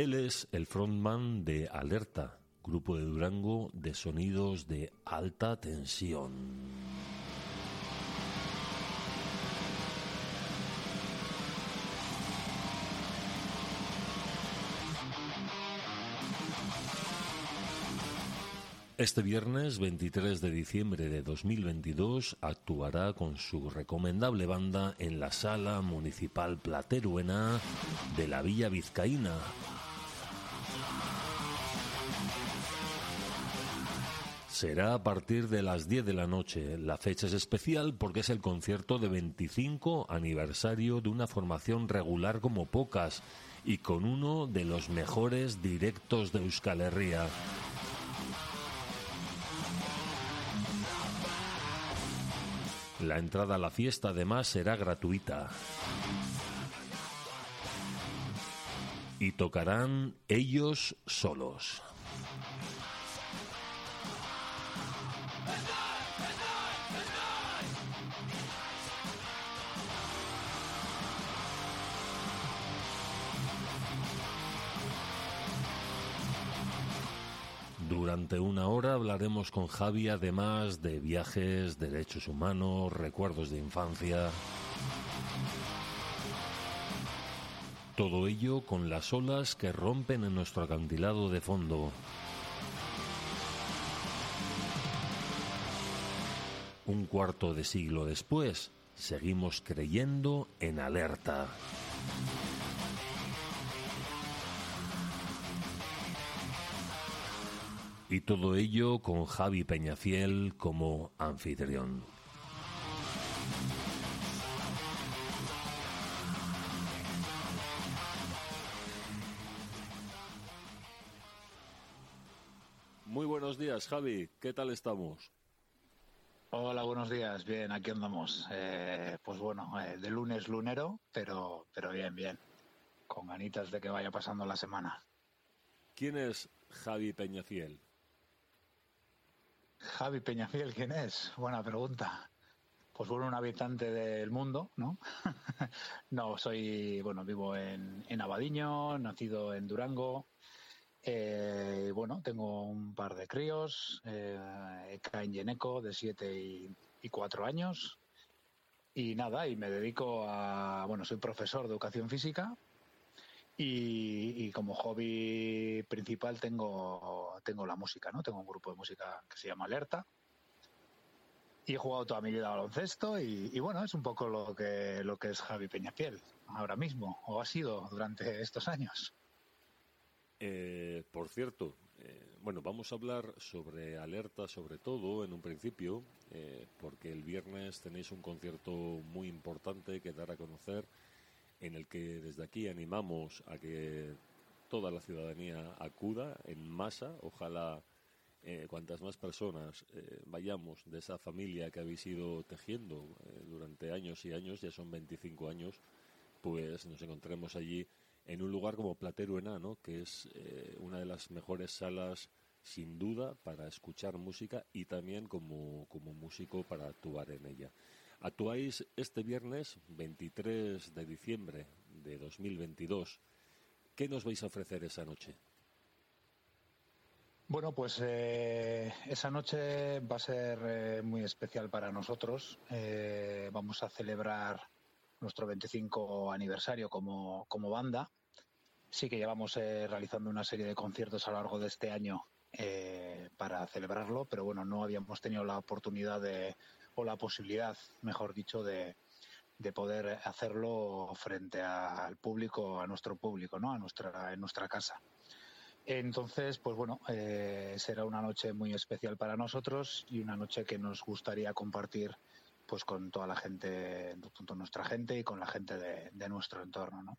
Él es el frontman de Alerta, grupo de Durango de sonidos de alta tensión. Este viernes 23 de diciembre de 2022 actuará con su recomendable banda en la Sala Municipal Plateruena de la Villa Vizcaína. Será a partir de las 10 de la noche. La fecha es especial porque es el concierto de 25 aniversario de una formación regular como pocas y con uno de los mejores directos de Euskal Herria. La entrada a la fiesta además será gratuita. Y tocarán ellos solos. Durante una hora hablaremos con Javi además de viajes, derechos humanos, recuerdos de infancia. Todo ello con las olas que rompen en nuestro acantilado de fondo. Un cuarto de siglo después, seguimos creyendo en alerta. Y todo ello con Javi Peñafiel como anfitrión. Muy buenos días, Javi. ¿Qué tal estamos? Hola, buenos días. Bien, aquí andamos. Eh, pues bueno, eh, de lunes lunero, pero, pero bien, bien. Con ganitas de que vaya pasando la semana. ¿Quién es Javi Peñafiel? Javi Peñafiel, ¿quién es? Buena pregunta. Pues bueno, un habitante del mundo, ¿no? no, soy, bueno, vivo en, en Abadiño, nacido en Durango. Eh, bueno, tengo un par de críos, eh, Eka en Yeneco, de 7 y, y 4 años. Y nada, y me dedico a, bueno, soy profesor de educación física y, como hobby principal tengo, tengo la música, ¿no? Tengo un grupo de música que se llama Alerta. Y he jugado toda mi vida a baloncesto y, bueno, es un poco lo que, lo que es Javi Peñafiel ahora mismo, o ha sido durante estos años. Eh, por cierto, eh, bueno, vamos a hablar sobre alerta sobre todo en un principio, eh, porque el viernes tenéis un concierto muy importante que dar a conocer, en el que desde aquí animamos a que toda la ciudadanía acuda en masa, ojalá eh, cuantas más personas eh, vayamos de esa familia que habéis ido tejiendo eh, durante años y años, ya son 25 años, pues nos encontremos allí en un lugar como Plateruena, ¿no? que es una de las mejores salas sin duda para escuchar música y también como, como músico para actuar en ella. Actuáis este viernes 23 de diciembre de 2022. ¿Qué nos vais a ofrecer esa noche? Bueno, pues eh, esa noche va a ser eh, muy especial para nosotros. Eh, vamos a celebrar nuestro 25 aniversario como, como banda. Sí que llevamos realizando una serie de conciertos a lo largo de este año para celebrarlo, pero bueno, no habíamos tenido la oportunidad de, o la posibilidad, mejor dicho, de, de poder hacerlo frente al público, a nuestro público, ¿no? A nuestra, en nuestra casa. Entonces, pues bueno, eh, será una noche muy especial para nosotros y una noche que nos gustaría compartir pues con toda la gente, con nuestra gente y con la gente de, de nuestro entorno, ¿no?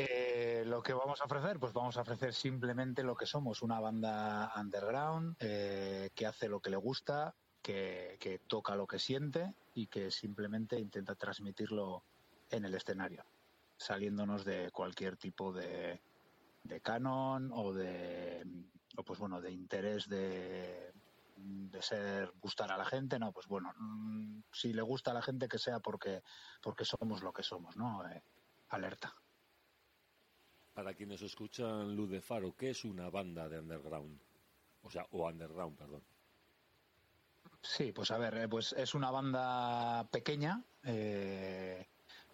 Eh, lo que vamos a ofrecer, pues vamos a ofrecer simplemente lo que somos, una banda underground eh, que hace lo que le gusta, que, toca lo que siente y que simplemente intenta transmitirlo en el escenario, saliéndonos de cualquier tipo de, de canon o de, o pues bueno, de interés de, de ser gustar a la gente, no, pues bueno, mm, si le gusta a la gente que sea porque porque somos lo que somos, ¿no? Eh, alerta. Para quienes escuchan Luz de Faro, ¿qué es una banda de underground? O sea, o underground, perdón. Sí, pues a ver, eh, pues es una banda pequeña, eh,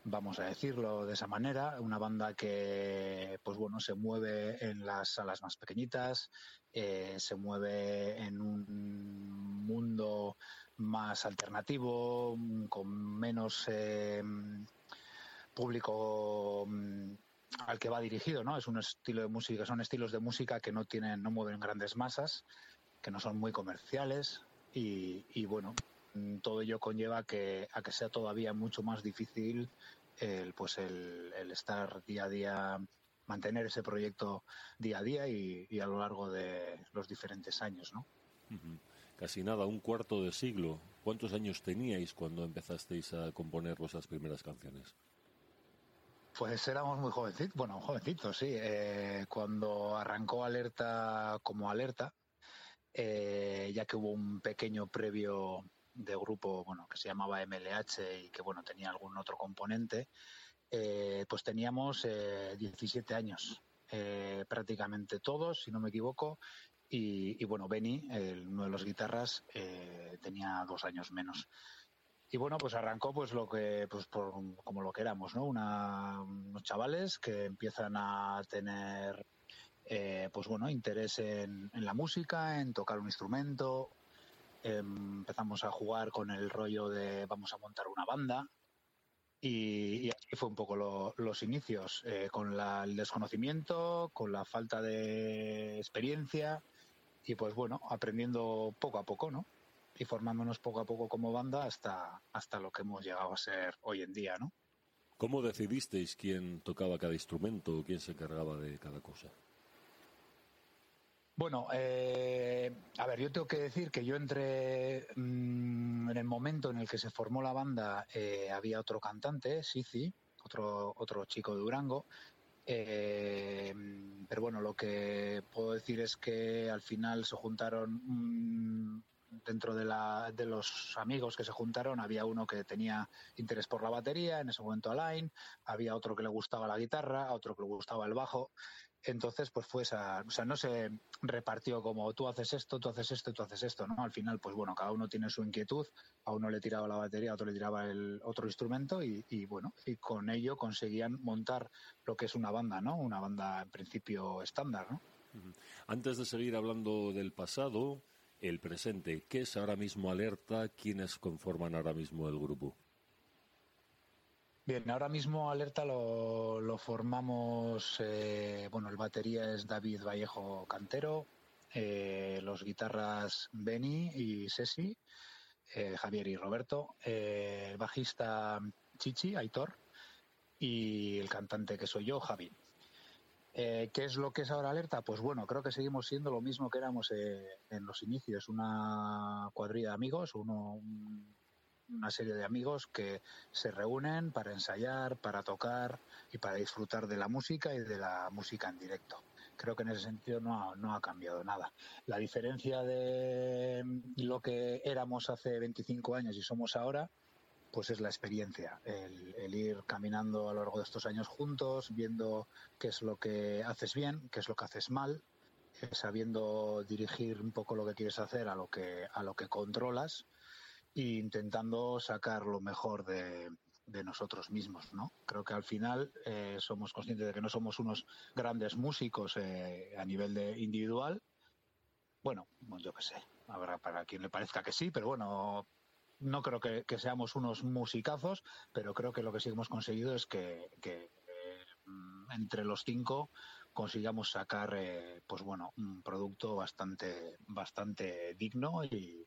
vamos a decirlo de esa manera, una banda que, pues bueno, se mueve en las salas más pequeñitas, eh, se mueve en un mundo más alternativo, con menos público mm, al que va dirigido, ¿no? Es un estilo de música, son estilos de música que no tienen, no mueven grandes masas, que no son muy comerciales y, bueno, mm, todo ello conlleva que, a que sea todavía mucho más difícil el, pues el, estar día a día, mantener ese proyecto día a día y, a lo largo de los diferentes años, ¿no? Casi nada, un cuarto de siglo. ¿Cuántos años teníais cuando empezasteis a componer vuestras primeras canciones? Pues éramos muy jovencitos, bueno, jovencitos, sí. Eh, cuando arrancó Alerta como Alerta, eh, ya que hubo un pequeño previo de grupo, bueno, que se llamaba MLH y que, bueno, tenía algún otro componente, eh, pues teníamos 17 años, prácticamente todos, si no me equivoco, y, y bueno, Benny, uno de los guitarras, tenía dos años menos y bueno, pues arrancó pues lo que, pues por, como lo que éramos, ¿no? unos chavales que empiezan a tener, eh, pues bueno, interés en, la música, en tocar un instrumento. empezamos a jugar con el rollo de vamos a montar una banda. Y, así fue un poco los inicios, eh, con el desconocimiento, con la falta de experiencia y pues bueno, aprendiendo poco a poco, ¿no? y formándonos poco a poco como banda hasta, hasta lo que hemos llegado a ser hoy en día, ¿no? ¿Cómo decidisteis quién tocaba cada instrumento o quién se encargaba de cada cosa? Bueno, eh, a ver, yo tengo que decir que yo entré mm, en el momento en el que se formó la banda, eh, había otro cantante, Sici, otro, otro chico de Durango, eh, pero bueno, lo que puedo decir es que al final se juntaron mm, dentro de, la, de los amigos que se juntaron había uno que tenía interés por la batería, en ese momento Alain, había otro que le gustaba la guitarra, otro que le gustaba el bajo. Entonces, pues fue esa, o sea, no se repartió como tú haces esto, tú haces esto, tú haces esto, ¿no? Al final, pues bueno, cada uno tiene su inquietud, a uno le tiraba la batería, a otro le tiraba el otro instrumento y, y bueno, y con ello conseguían montar lo que es una banda, ¿no? Una banda en principio estándar, ¿no? Antes de seguir hablando del pasado, el presente. ¿Qué es ahora mismo Alerta? ¿Quiénes conforman ahora mismo el grupo? Bien, ahora mismo Alerta lo, formamos, eh, bueno, el batería es David Vallejo Cantero, eh, los guitarras Benny y Ceci, eh, Javier y Roberto, el bajista Chichi, Aitor, y el cantante que soy yo, Javi. ¿Qué es lo que es ahora alerta? Pues bueno, creo que seguimos siendo lo mismo que éramos en los inicios, una cuadrilla de amigos, uno, una serie de amigos que se reúnen para ensayar, para tocar y para disfrutar de la música y de la música en directo. Creo que en ese sentido no ha, no ha cambiado nada. La diferencia de lo que éramos hace 25 años y somos ahora pues es la experiencia, el, ir caminando a lo largo de estos años juntos, viendo qué es lo que haces bien, qué es lo que haces mal, eh, sabiendo dirigir un poco lo que quieres hacer a lo que a lo que controlas intentando sacar lo mejor de, nosotros mismos, ¿no? Creo que al final eh, somos conscientes de que no somos unos grandes músicos eh, a nivel de individual. Bueno, yo qué sé, habrá para quien le parezca que sí, pero bueno, no creo que, seamos unos musicazos, pero creo que lo que sí hemos conseguido es que, eh, entre los cinco consigamos sacar, eh, pues bueno, un producto bastante, bastante digno y,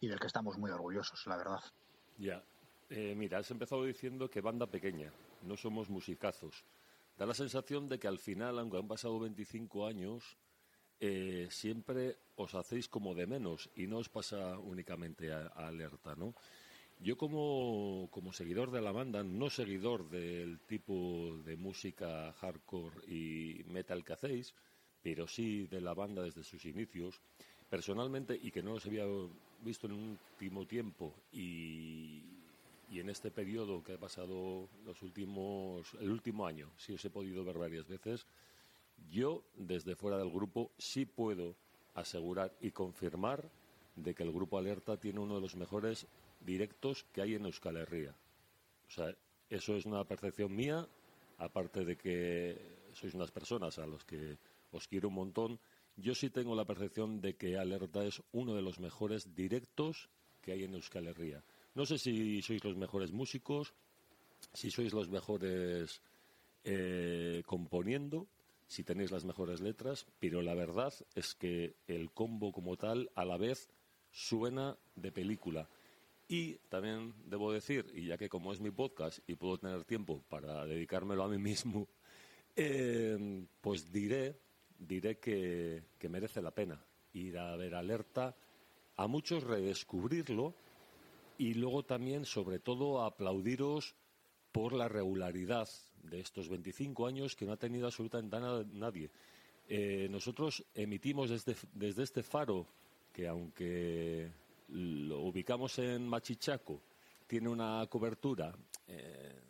y, del que estamos muy orgullosos, la verdad. Ya, eh, mira, has empezado diciendo que banda pequeña, no somos musicazos. Da la sensación de que al final, aunque han pasado 25 años, eh, siempre os hacéis como de menos y no os pasa únicamente a, a alerta, ¿no? Yo como, como, seguidor de la banda, no seguidor del tipo de música hardcore y metal que hacéis, pero sí de la banda desde sus inicios, personalmente, y que no los había visto en un último tiempo y, y en este periodo que ha pasado los últimos, el último año, sí os he podido ver varias veces, yo, desde fuera del grupo, sí puedo asegurar y confirmar de que el grupo Alerta tiene uno de los mejores directos que hay en Euskal Herria. O sea, eso es una percepción mía, aparte de que sois unas personas a los que os quiero un montón. Yo sí tengo la percepción de que Alerta es uno de los mejores directos que hay en Euskal Herria. No sé si sois los mejores músicos, si sois los mejores eh, componiendo, si tenéis las mejores letras, pero la verdad es que el combo como tal a la vez suena de película. Y también debo decir, y ya que como es mi podcast y puedo tener tiempo para dedicármelo a mí mismo, eh, pues diré, diré que, que merece la pena ir a ver alerta, a muchos redescubrirlo y luego también, sobre todo, aplaudiros por la regularidad de estos 25 años que no ha tenido absolutamente nada nadie. Eh, nosotros emitimos desde, desde este faro, que aunque lo ubicamos en Machichaco, tiene una cobertura eh,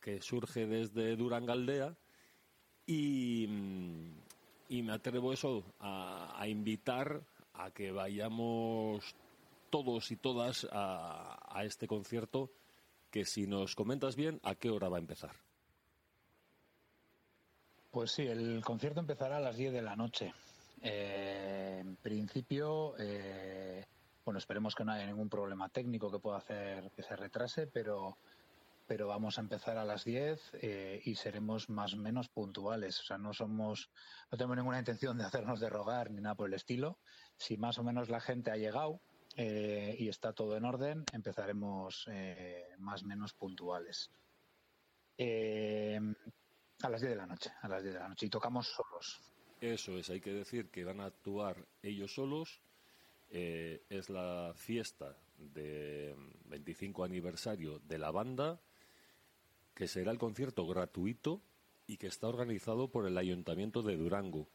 que surge desde Durangaldea y, y me atrevo eso a, invitar a que vayamos todos y todas a, a este concierto que si nos comentas bien, ¿a qué hora va a empezar? Pues sí, el concierto empezará a las 10 de la noche. Eh, en principio, eh, bueno, esperemos que no haya ningún problema técnico que pueda hacer que se retrase, pero, pero vamos a empezar a las 10 eh, y seremos más o menos puntuales. O sea, no somos, no tenemos ninguna intención de hacernos de rogar ni nada por el estilo. Si más o menos la gente ha llegado, eh, y está todo en orden, empezaremos eh, más o menos puntuales. A las 10 de la noche, a las 10 de la noche, y tocamos solos. Eso es, hay que decir que van a actuar ellos solos. es la fiesta de 25 aniversario de la banda, que será el concierto gratuito y que está organizado por el Ayuntamiento de Durango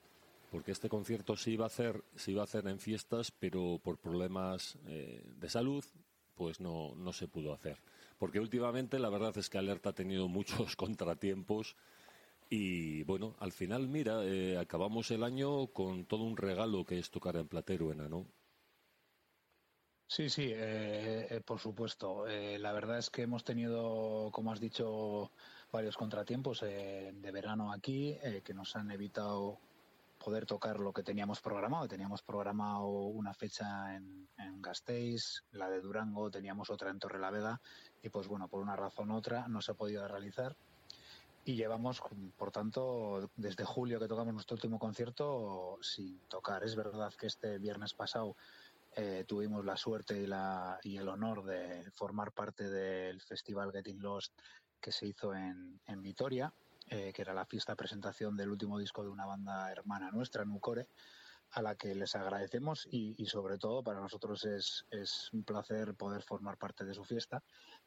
porque este concierto se iba a hacer, se iba a hacer en fiestas, pero por problemas eh, de salud, pues no, no se pudo hacer. Porque últimamente la verdad es que Alerta ha tenido muchos contratiempos y bueno, al final, mira, eh, acabamos el año con todo un regalo que es tocar en Plateruena, ¿no? Sí, sí, eh, eh, por supuesto. Eh, la verdad es que hemos tenido, como has dicho, varios contratiempos de verano aquí que nos han evitado poder tocar lo que teníamos programado. Teníamos programado una fecha en, en Gasteiz, la de Durango, teníamos otra en Torrelavega y pues bueno, por una razón u otra no se ha podido realizar. Y llevamos, por tanto, desde julio que tocamos nuestro último concierto sin tocar. Es verdad que este viernes pasado eh, tuvimos la suerte y, la, y el honor de formar parte del festival Getting Lost que se hizo en, en Vitoria eh, que era la fiesta presentación del último disco de una banda hermana nuestra, Nucore, a la que les agradecemos y, y sobre todo para nosotros es, es, un placer poder formar parte de su fiesta.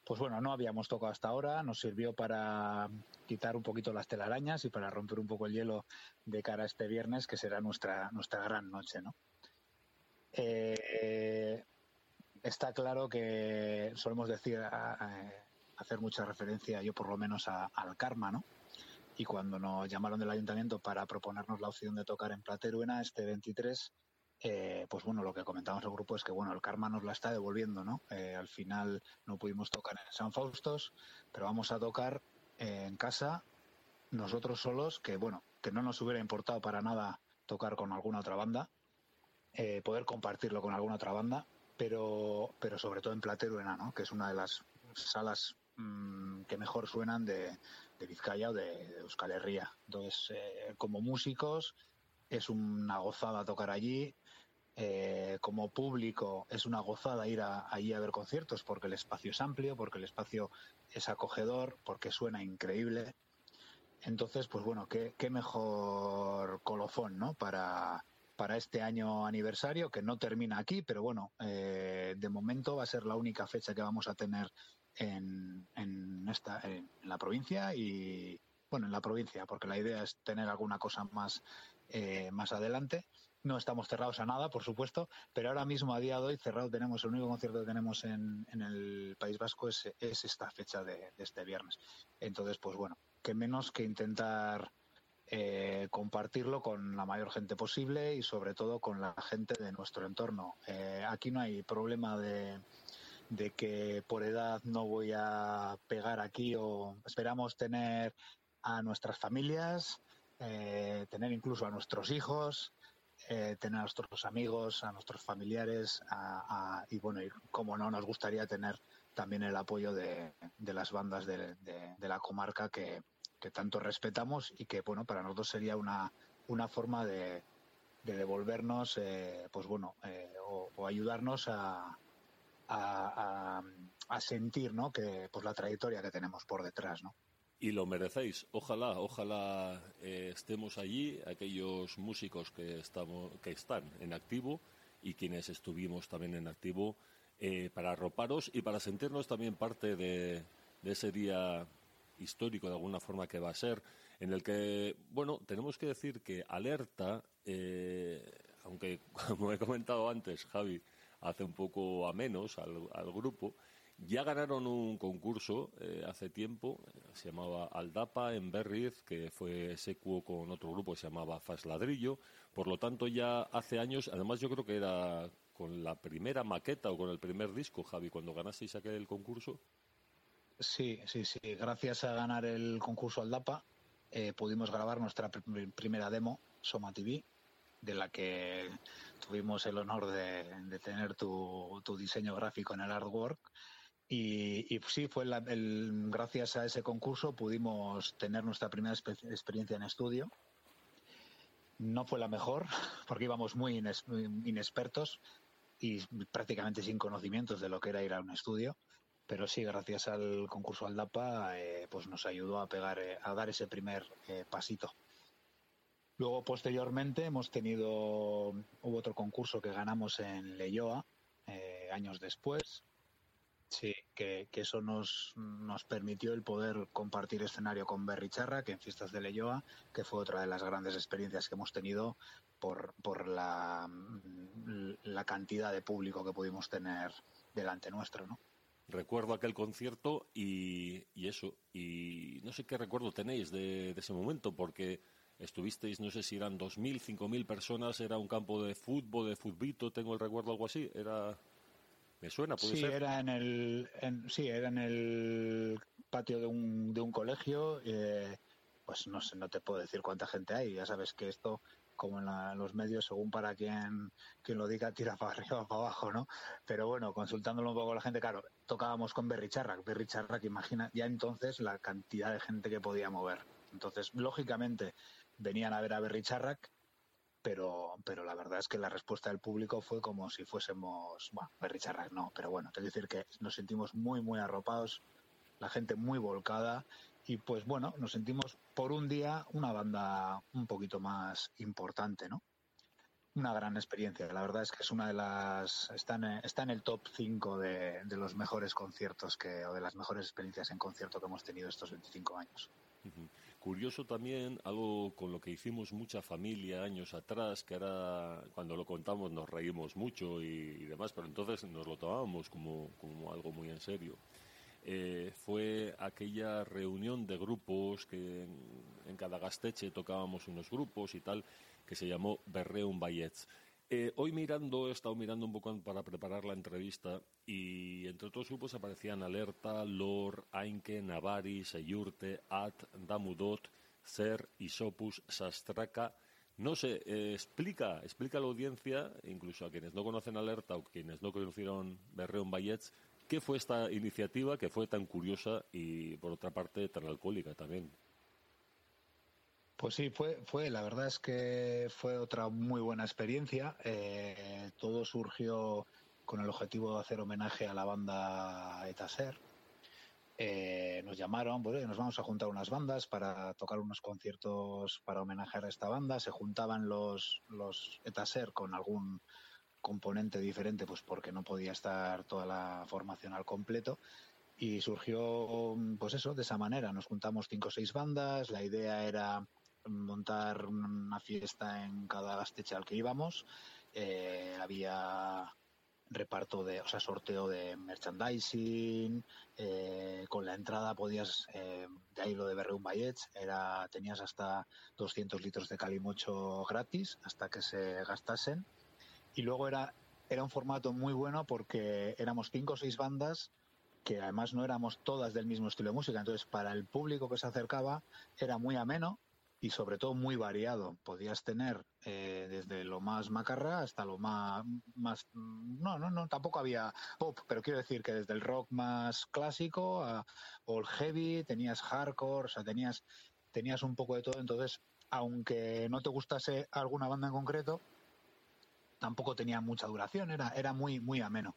Pues bueno, no habíamos tocado hasta ahora, nos sirvió para quitar un poquito las telarañas y para romper un poco el hielo de cara a este viernes, que será nuestra, nuestra gran noche, ¿no? Eh, está claro que solemos decir, hacer mucha referencia, yo por lo menos, al karma, ¿no? y cuando nos llamaron del ayuntamiento para proponernos la opción de tocar en Plateruena este 23, eh, pues bueno, lo que comentamos el grupo es que bueno, el karma nos la está devolviendo, ¿no? Eh, al final no pudimos tocar en San Faustos, pero vamos a tocar en casa nosotros solos, que bueno, que no nos hubiera importado para nada tocar con alguna otra banda, eh, poder compartirlo con alguna otra banda, pero, pero sobre todo en Plateruena, ¿no? que es una de las salas mm, que mejor suenan de, de Vizcaya o de, Euskal Herria. Entonces, eh, como músicos, es una gozada tocar allí. Eh, como público es una gozada ir allí a ver conciertos porque el espacio es amplio, porque el espacio es acogedor, porque suena increíble. Entonces, pues bueno, qué, qué mejor colofón, ¿no? Para, para este año aniversario, que no termina aquí, pero bueno, eh, de momento va a ser la única fecha que vamos a tener en, en, esta, en la provincia y, bueno, en la provincia, porque la idea es tener alguna cosa más, eh, más adelante. No estamos cerrados a nada, por supuesto, pero ahora mismo, a día de hoy, cerrado tenemos, el único concierto que tenemos en, en el País Vasco es, es esta fecha de, de, este viernes. Entonces, pues bueno, que menos que intentar eh, compartirlo con la mayor gente posible y sobre todo con la gente de nuestro entorno. Eh, aquí no hay problema de, de que por edad no voy a pegar aquí o esperamos tener a nuestras familias, eh, tener incluso a nuestros hijos, tener a nuestros amigos, a nuestros familiares, y bueno, como no, nos gustaría tener también el apoyo de, de las bandas de, de la comarca que, que, tanto respetamos y que, bueno, para nosotros sería una, una forma de, devolvernos, eh, pues bueno, eh, o, ayudarnos a, a, sentir, ¿no? Que, pues la trayectoria que tenemos por detrás, ¿no? Y lo merecéis. Ojalá, ojalá eh, estemos allí, aquellos músicos que, estamos, que están en activo y quienes estuvimos también en activo, para arroparos y para sentirnos también parte de, de, ese día histórico, de alguna forma que va a ser, en el que, bueno, tenemos que decir que Alerta, eh, aunque como he comentado antes, Javi, hace un poco a menos al, al grupo, ya ganaron un concurso eh, hace tiempo, se llamaba Aldapa en Berriz, que fue secuo con otro grupo que se llamaba Fas Ladrillo. Por lo tanto, ya hace años, además yo creo que era con la primera maqueta o con el primer disco, Javi, cuando ganasteis aquel concurso. Sí, sí, sí. Gracias a ganar el concurso Aldapa, eh, pudimos grabar nuestra pr primera demo, Soma TV, de la que tuvimos el honor de, tener tu, diseño gráfico en el artwork. Y, sí, fue la, el, gracias a ese concurso pudimos tener nuestra primera experiencia en estudio. No fue la mejor, porque íbamos muy, ines, muy, inexpertos y prácticamente sin conocimientos de lo que era ir a un estudio. Pero sí, gracias al concurso Aldapa, eh, pues nos ayudó a pegar, eh, a dar ese primer eh, pasito. Luego, posteriormente, hemos tenido, hubo otro concurso que ganamos en Leyoa, eh, años después, Sí, que, eso nos, nos permitió el poder compartir escenario con Berry Charra, que en Fiestas de Leyoa, que fue otra de las grandes experiencias que hemos tenido por, por la, la cantidad de público que pudimos tener delante nuestro, ¿no? Recuerdo aquel concierto y, y eso, y no sé qué recuerdo tenéis de, de ese momento, porque estuvisteis, no sé si eran 2.000, 5.000 personas, era un campo de fútbol, de futbito, tengo el recuerdo algo así, era... ¿Me suena? ¿Puede sí, ser? Era en el, en, sí, era en el patio de un, de un colegio. Eh, pues no sé, no te puedo decir cuánta gente hay. Ya sabes que esto, como en la, los medios, según para quien, quien lo diga, tira para arriba o para abajo, ¿no? Pero bueno, consultándolo un poco con la gente, claro, tocábamos con Berry Charrac. Berry Charrac, imagina ya entonces la cantidad de gente que podía mover. Entonces, lógicamente, venían a ver a Berry Charrac pero, pero la verdad es que la respuesta del público fue como si fuésemos, bueno, Berry Charrac no, pero bueno, te decir que nos sentimos muy, muy arropados, la gente muy volcada y pues bueno, nos sentimos por un día una banda un poquito más importante, ¿no? Una gran experiencia, la verdad es que es una de las, está en, está en el top 5 de, los mejores conciertos que, o de las mejores experiencias en concierto que hemos tenido estos 25 años. Curioso también, algo con lo que hicimos mucha familia años atrás, que ahora cuando lo contamos nos reímos mucho y, y demás, pero entonces nos lo tomábamos como, como algo muy en serio. Eh, fue aquella reunión de grupos que en, cada gasteche tocábamos unos grupos y tal, que se llamó Berreun Bayets. Eh, hoy mirando, he estado mirando un poco para preparar la entrevista y entre otros grupos aparecían Alerta, Lor, Ainke, Navari, Seyurte, At, Damudot, Ser, Isopus, Sastraka, No sé, eh, explica, explica a la audiencia, incluso a quienes no conocen Alerta o quienes no conocieron Berreón Vallets, qué fue esta iniciativa que fue tan curiosa y, por otra parte, tan alcohólica también. Pues sí, fue, fue, la verdad es que fue otra muy buena experiencia. Eh, todo surgió con el objetivo de hacer homenaje a la banda Etaser. Eh, nos llamaron, pues nos vamos a juntar unas bandas para tocar unos conciertos para homenajear a esta banda. Se juntaban los, los Etaser con algún componente diferente, pues porque no podía estar toda la formación al completo. Y surgió, pues eso, de esa manera. Nos juntamos cinco o seis bandas. La idea era montar una fiesta en cada gasteche al que íbamos. Eh, había reparto de, o sea, sorteo de merchandising, eh, con la entrada podías, eh, de ahí lo de Berreun Bayets, era, tenías hasta 200 litros de calimocho gratis hasta que se gastasen. Y luego era, era un formato muy bueno porque éramos cinco o seis bandas que además no éramos todas del mismo estilo de música. Entonces, para el público que se acercaba era muy ameno y sobre todo muy variado. Podías tener eh, desde lo más macarra hasta lo más, no, no, no, tampoco había pop, pero quiero decir que desde el rock más clásico a, o el heavy tenías hardcore, o tenías tenías un poco de todo. Entonces, aunque no te gustase alguna banda en concreto, tampoco tenía mucha duración, era era muy muy ameno.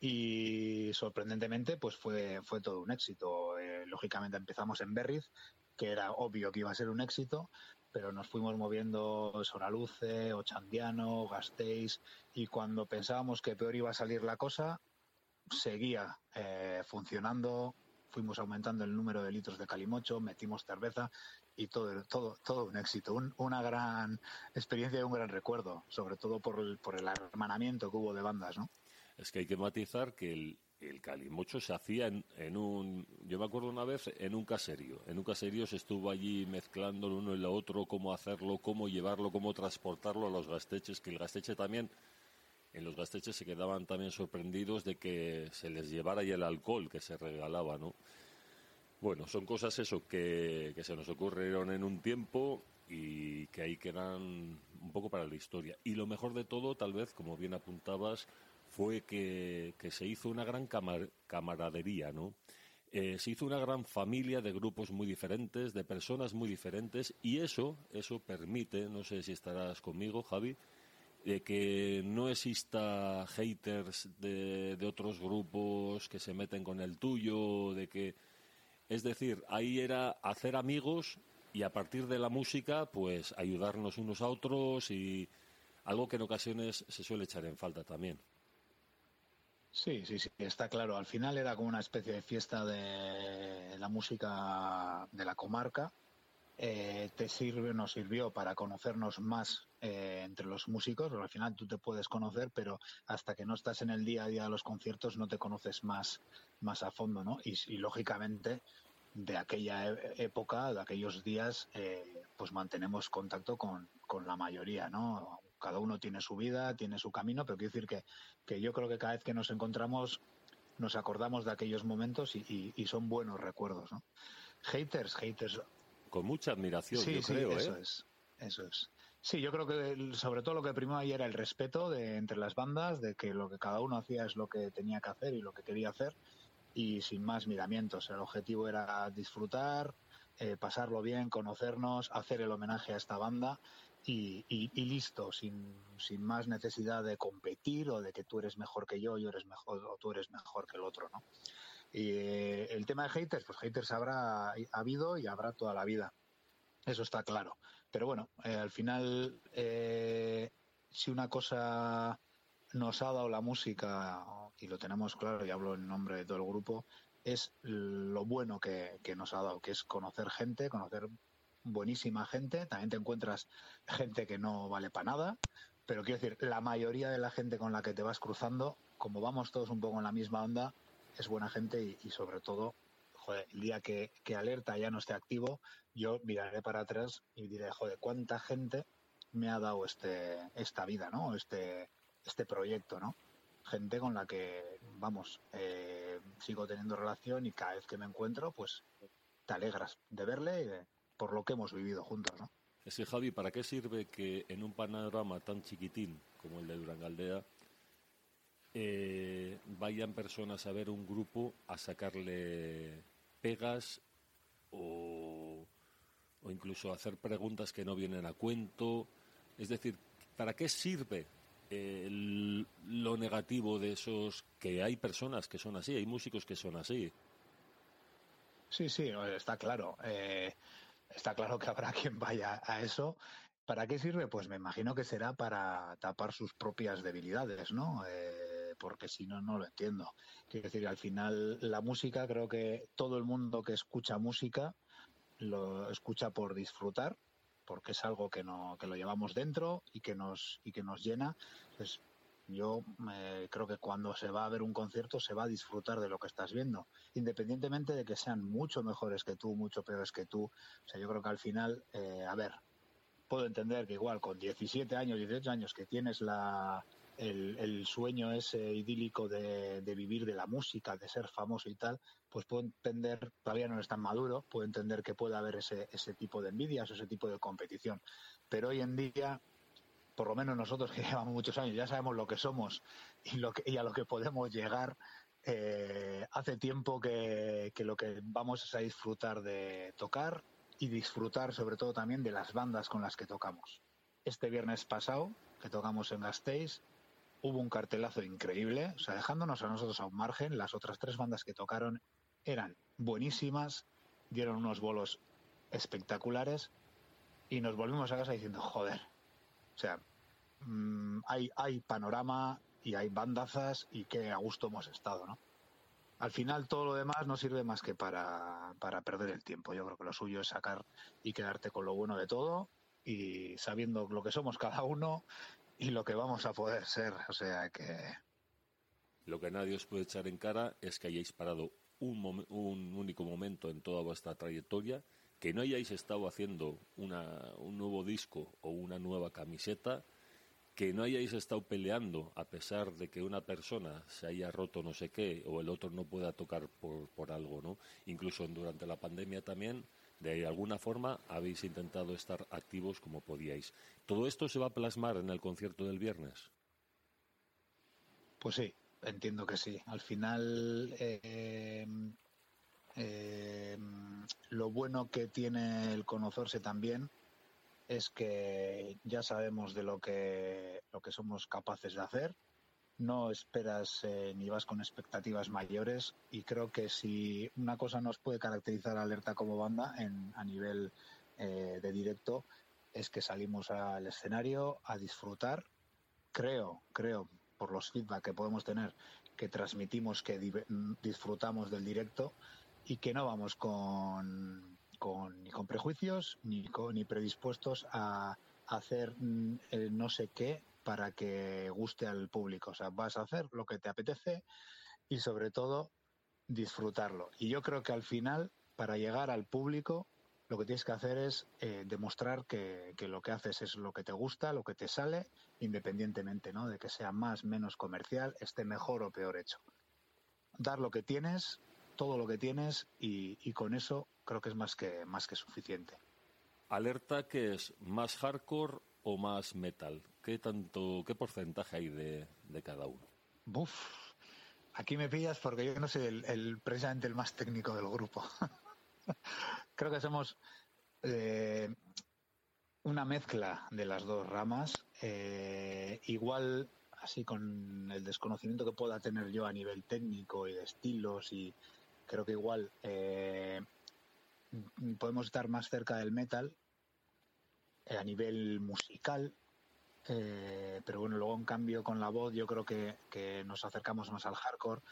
Y sorprendentemente, pues fue, fue todo un éxito. Eh, lógicamente empezamos en Berriz, que era obvio que iba a ser un éxito, pero nos fuimos moviendo Soraluce, Ochandiano, Gasteiz, y cuando pensábamos que peor iba a salir la cosa, seguía eh, funcionando, fuimos aumentando el número de litros de calimocho, metimos cerveza y todo, todo, todo un éxito, una gran experiencia y un gran recuerdo, sobre todo por el, por el hermanamiento que hubo de bandas, ¿no? Es que hay que matizar que el, el calimocho se hacía en, un, yo me acuerdo una vez, en un caserío. En un caserío se estuvo allí mezclando el uno y lo otro, cómo hacerlo, cómo llevarlo, cómo transportarlo a los gasteches, que el gasteche también, en los gasteches se quedaban también sorprendidos de que se les llevara ya el alcohol que se regalaba, ¿no? Bueno, son cosas eso que, que se nos ocurrieron en un tiempo y que ahí quedan un poco para la historia. Y lo mejor de todo, tal vez, como bien apuntabas, fue que, se hizo una gran camaradería, ¿no? Eh, se hizo una gran familia de grupos muy diferentes, de personas muy diferentes, y eso, eso permite, no sé si estarás conmigo, Javi, de que no exista haters de, de otros grupos que se meten con el tuyo, de que, es decir, ahí era hacer amigos y a partir de la música, pues ayudarnos unos a otros y algo que en ocasiones se suele echar en falta también. Sí, sí, sí, está claro. Al final era como una especie de fiesta de la música de la comarca. Eh, te sirve, nos sirvió para conocernos más eh, entre los músicos, porque al final tú te puedes conocer, pero hasta que no estás en el día a día de los conciertos no te conoces más, más a fondo, ¿no? Y, lógicamente de aquella e, época, de aquellos días, eh, pues mantenemos contacto con, con la mayoría, ¿no? cada uno tiene su vida, tiene su camino, pero quiero decir que, que yo creo que cada vez que nos encontramos nos acordamos de aquellos momentos y, son buenos recuerdos, ¿no? Haters, haters. Con mucha admiración, yo creo, ¿eh? eso es, eso es. Sí, yo creo que sobre todo lo que primó ahí era el respeto de entre las bandas, de que lo que cada uno hacía es lo que tenía que hacer y lo que quería hacer, y sin más miramientos. El objetivo era disfrutar, eh, pasarlo bien, conocernos, hacer el homenaje a esta banda y, y, listo, sin, sin, más necesidad de competir o de que tú eres mejor que yo, yo eres mejor o tú eres mejor que el otro, ¿no? Y eh, el tema de haters, pues haters habrá ha habido y habrá toda la vida. Eso está claro. Pero bueno, eh, al final, eh, si una cosa nos ha dado la música, y lo tenemos claro, y hablo en nombre de todo el grupo, es lo bueno que, que nos ha dado, que es conocer gente, conocer buenísima gente, también te encuentras gente que no vale para nada, pero quiero decir, la mayoría de la gente con la que te vas cruzando, como vamos todos un poco en la misma onda, es buena gente y, sobre todo, joder, el día que, que, Alerta ya no esté activo, yo miraré para atrás y diré, joder, cuánta gente me ha dado este esta vida, ¿no? Este este proyecto, ¿no? Gente con la que, vamos, eh, sigo teniendo relación y cada vez que me encuentro, pues te alegras de verle y de, por lo que hemos vivido juntos, ¿no? Que, Javi, ¿para qué sirve que en un panorama tan chiquitín como el de Durangaldea eh, vayan personas a ver un grupo a sacarle pegas o, o incluso hacer preguntas que no vienen a cuento? Es decir, ¿para qué sirve eh, lo negativo de esos que hay personas que son así, hay músicos que son así? Sí, sí, está claro. Eh, está claro que habrá quien vaya a eso. ¿Para qué sirve? Pues me imagino que será para tapar sus propias debilidades, ¿no? Eh, porque si no, no lo entiendo. Quiero decir, al final la música, creo que todo el mundo que escucha música lo escucha por disfrutar, porque es algo que no que lo llevamos dentro y que nos y que nos llena. Pues yo eh, creo que cuando se va a ver un concierto se va a disfrutar de lo que estás viendo, independientemente de que sean mucho mejores que tú, mucho peores que tú. O sea, yo creo que al final, eh, a ver, puedo entender que igual con 17 años, 18 años que tienes la el, sueño ese idílico de, vivir de la música, de ser famoso y tal, pues puedo entender, todavía no es tan maduro, puedo entender que puede haber ese, tipo de envidias ese tipo de competición. Pero hoy en día, por lo menos nosotros que llevamos muchos años, ya sabemos lo que somos y a lo que podemos llegar. eh, hace tiempo que, que lo que vamos es a disfrutar de tocar y disfrutar sobre todo también de las bandas con las que tocamos. Este viernes pasado, que tocamos en Gasteiz, hubo un cartelazo increíble, o sea, dejándonos a nosotros a un margen, las otras tres bandas que tocaron eran buenísimas, dieron unos bolos espectaculares y nos volvimos a casa diciendo, joder, o sea, mm, hay, hay panorama y hay bandazas y qué a gusto hemos estado, ¿no? Al final todo lo demás no sirve más que para, para perder el tiempo. Yo creo que lo suyo es sacar y quedarte con lo bueno de todo y sabiendo lo que somos cada uno y lo que vamos a poder ser. O sea que Lo que nadie os puede echar en cara es que hayáis parado un, único momento en toda vuestra trayectoria, que no hayáis estado haciendo una- un nuevo disco o una nueva camiseta, que no hayáis estado peleando a pesar de que una persona se haya roto no sé qué o el otro no pueda tocar por, por algo, ¿no? Incluso durante la pandemia también, de alguna forma habéis intentado estar activos como podíais. ¿Todo esto se va a plasmar en el concierto del viernes? Pues sí, entiendo que sí. Al final, eh, eh, lo bueno que tiene el conocerse también es que ya sabemos de lo que, lo que somos capaces de hacer. No esperas eh, ni vas con expectativas mayores. Y creo que si una cosa nos puede caracterizar a Alerta como banda en, a nivel eh, de directo es que salimos al escenario a disfrutar. Creo, creo, por los feedback que podemos tener, que transmitimos que disfrutamos del directo y que no vamos con, con- ni con prejuicios ni, con, ni predispuestos a hacer el no sé qué para que guste al público. O sea, vas a hacer lo que te apetece y sobre todo disfrutarlo. Y yo creo que al final, para llegar al público, lo que tienes que hacer es eh, demostrar que, que lo que haces es lo que te gusta, lo que te sale, independientemente ¿no? de que sea más, menos comercial, esté mejor o peor hecho. Dar lo que tienes, todo lo que tienes, y, y con eso creo que es más que, más que suficiente. Alerta que es más hardcore o más metal. ¿Qué tanto, qué porcentaje hay de, de cada uno? Buf, aquí me pillas porque yo no soy el, el- precisamente el más técnico del grupo. Creo que somos eh, una mezcla de las dos ramas. eh, igual, así con el desconocimiento que pueda tener yo a nivel técnico y de estilos, y creo que igual eh, podemos estar más cerca del metal eh, a nivel musical, eh, pero bueno, luego en cambio con la voz yo creo que, nos acercamos más al hardcore.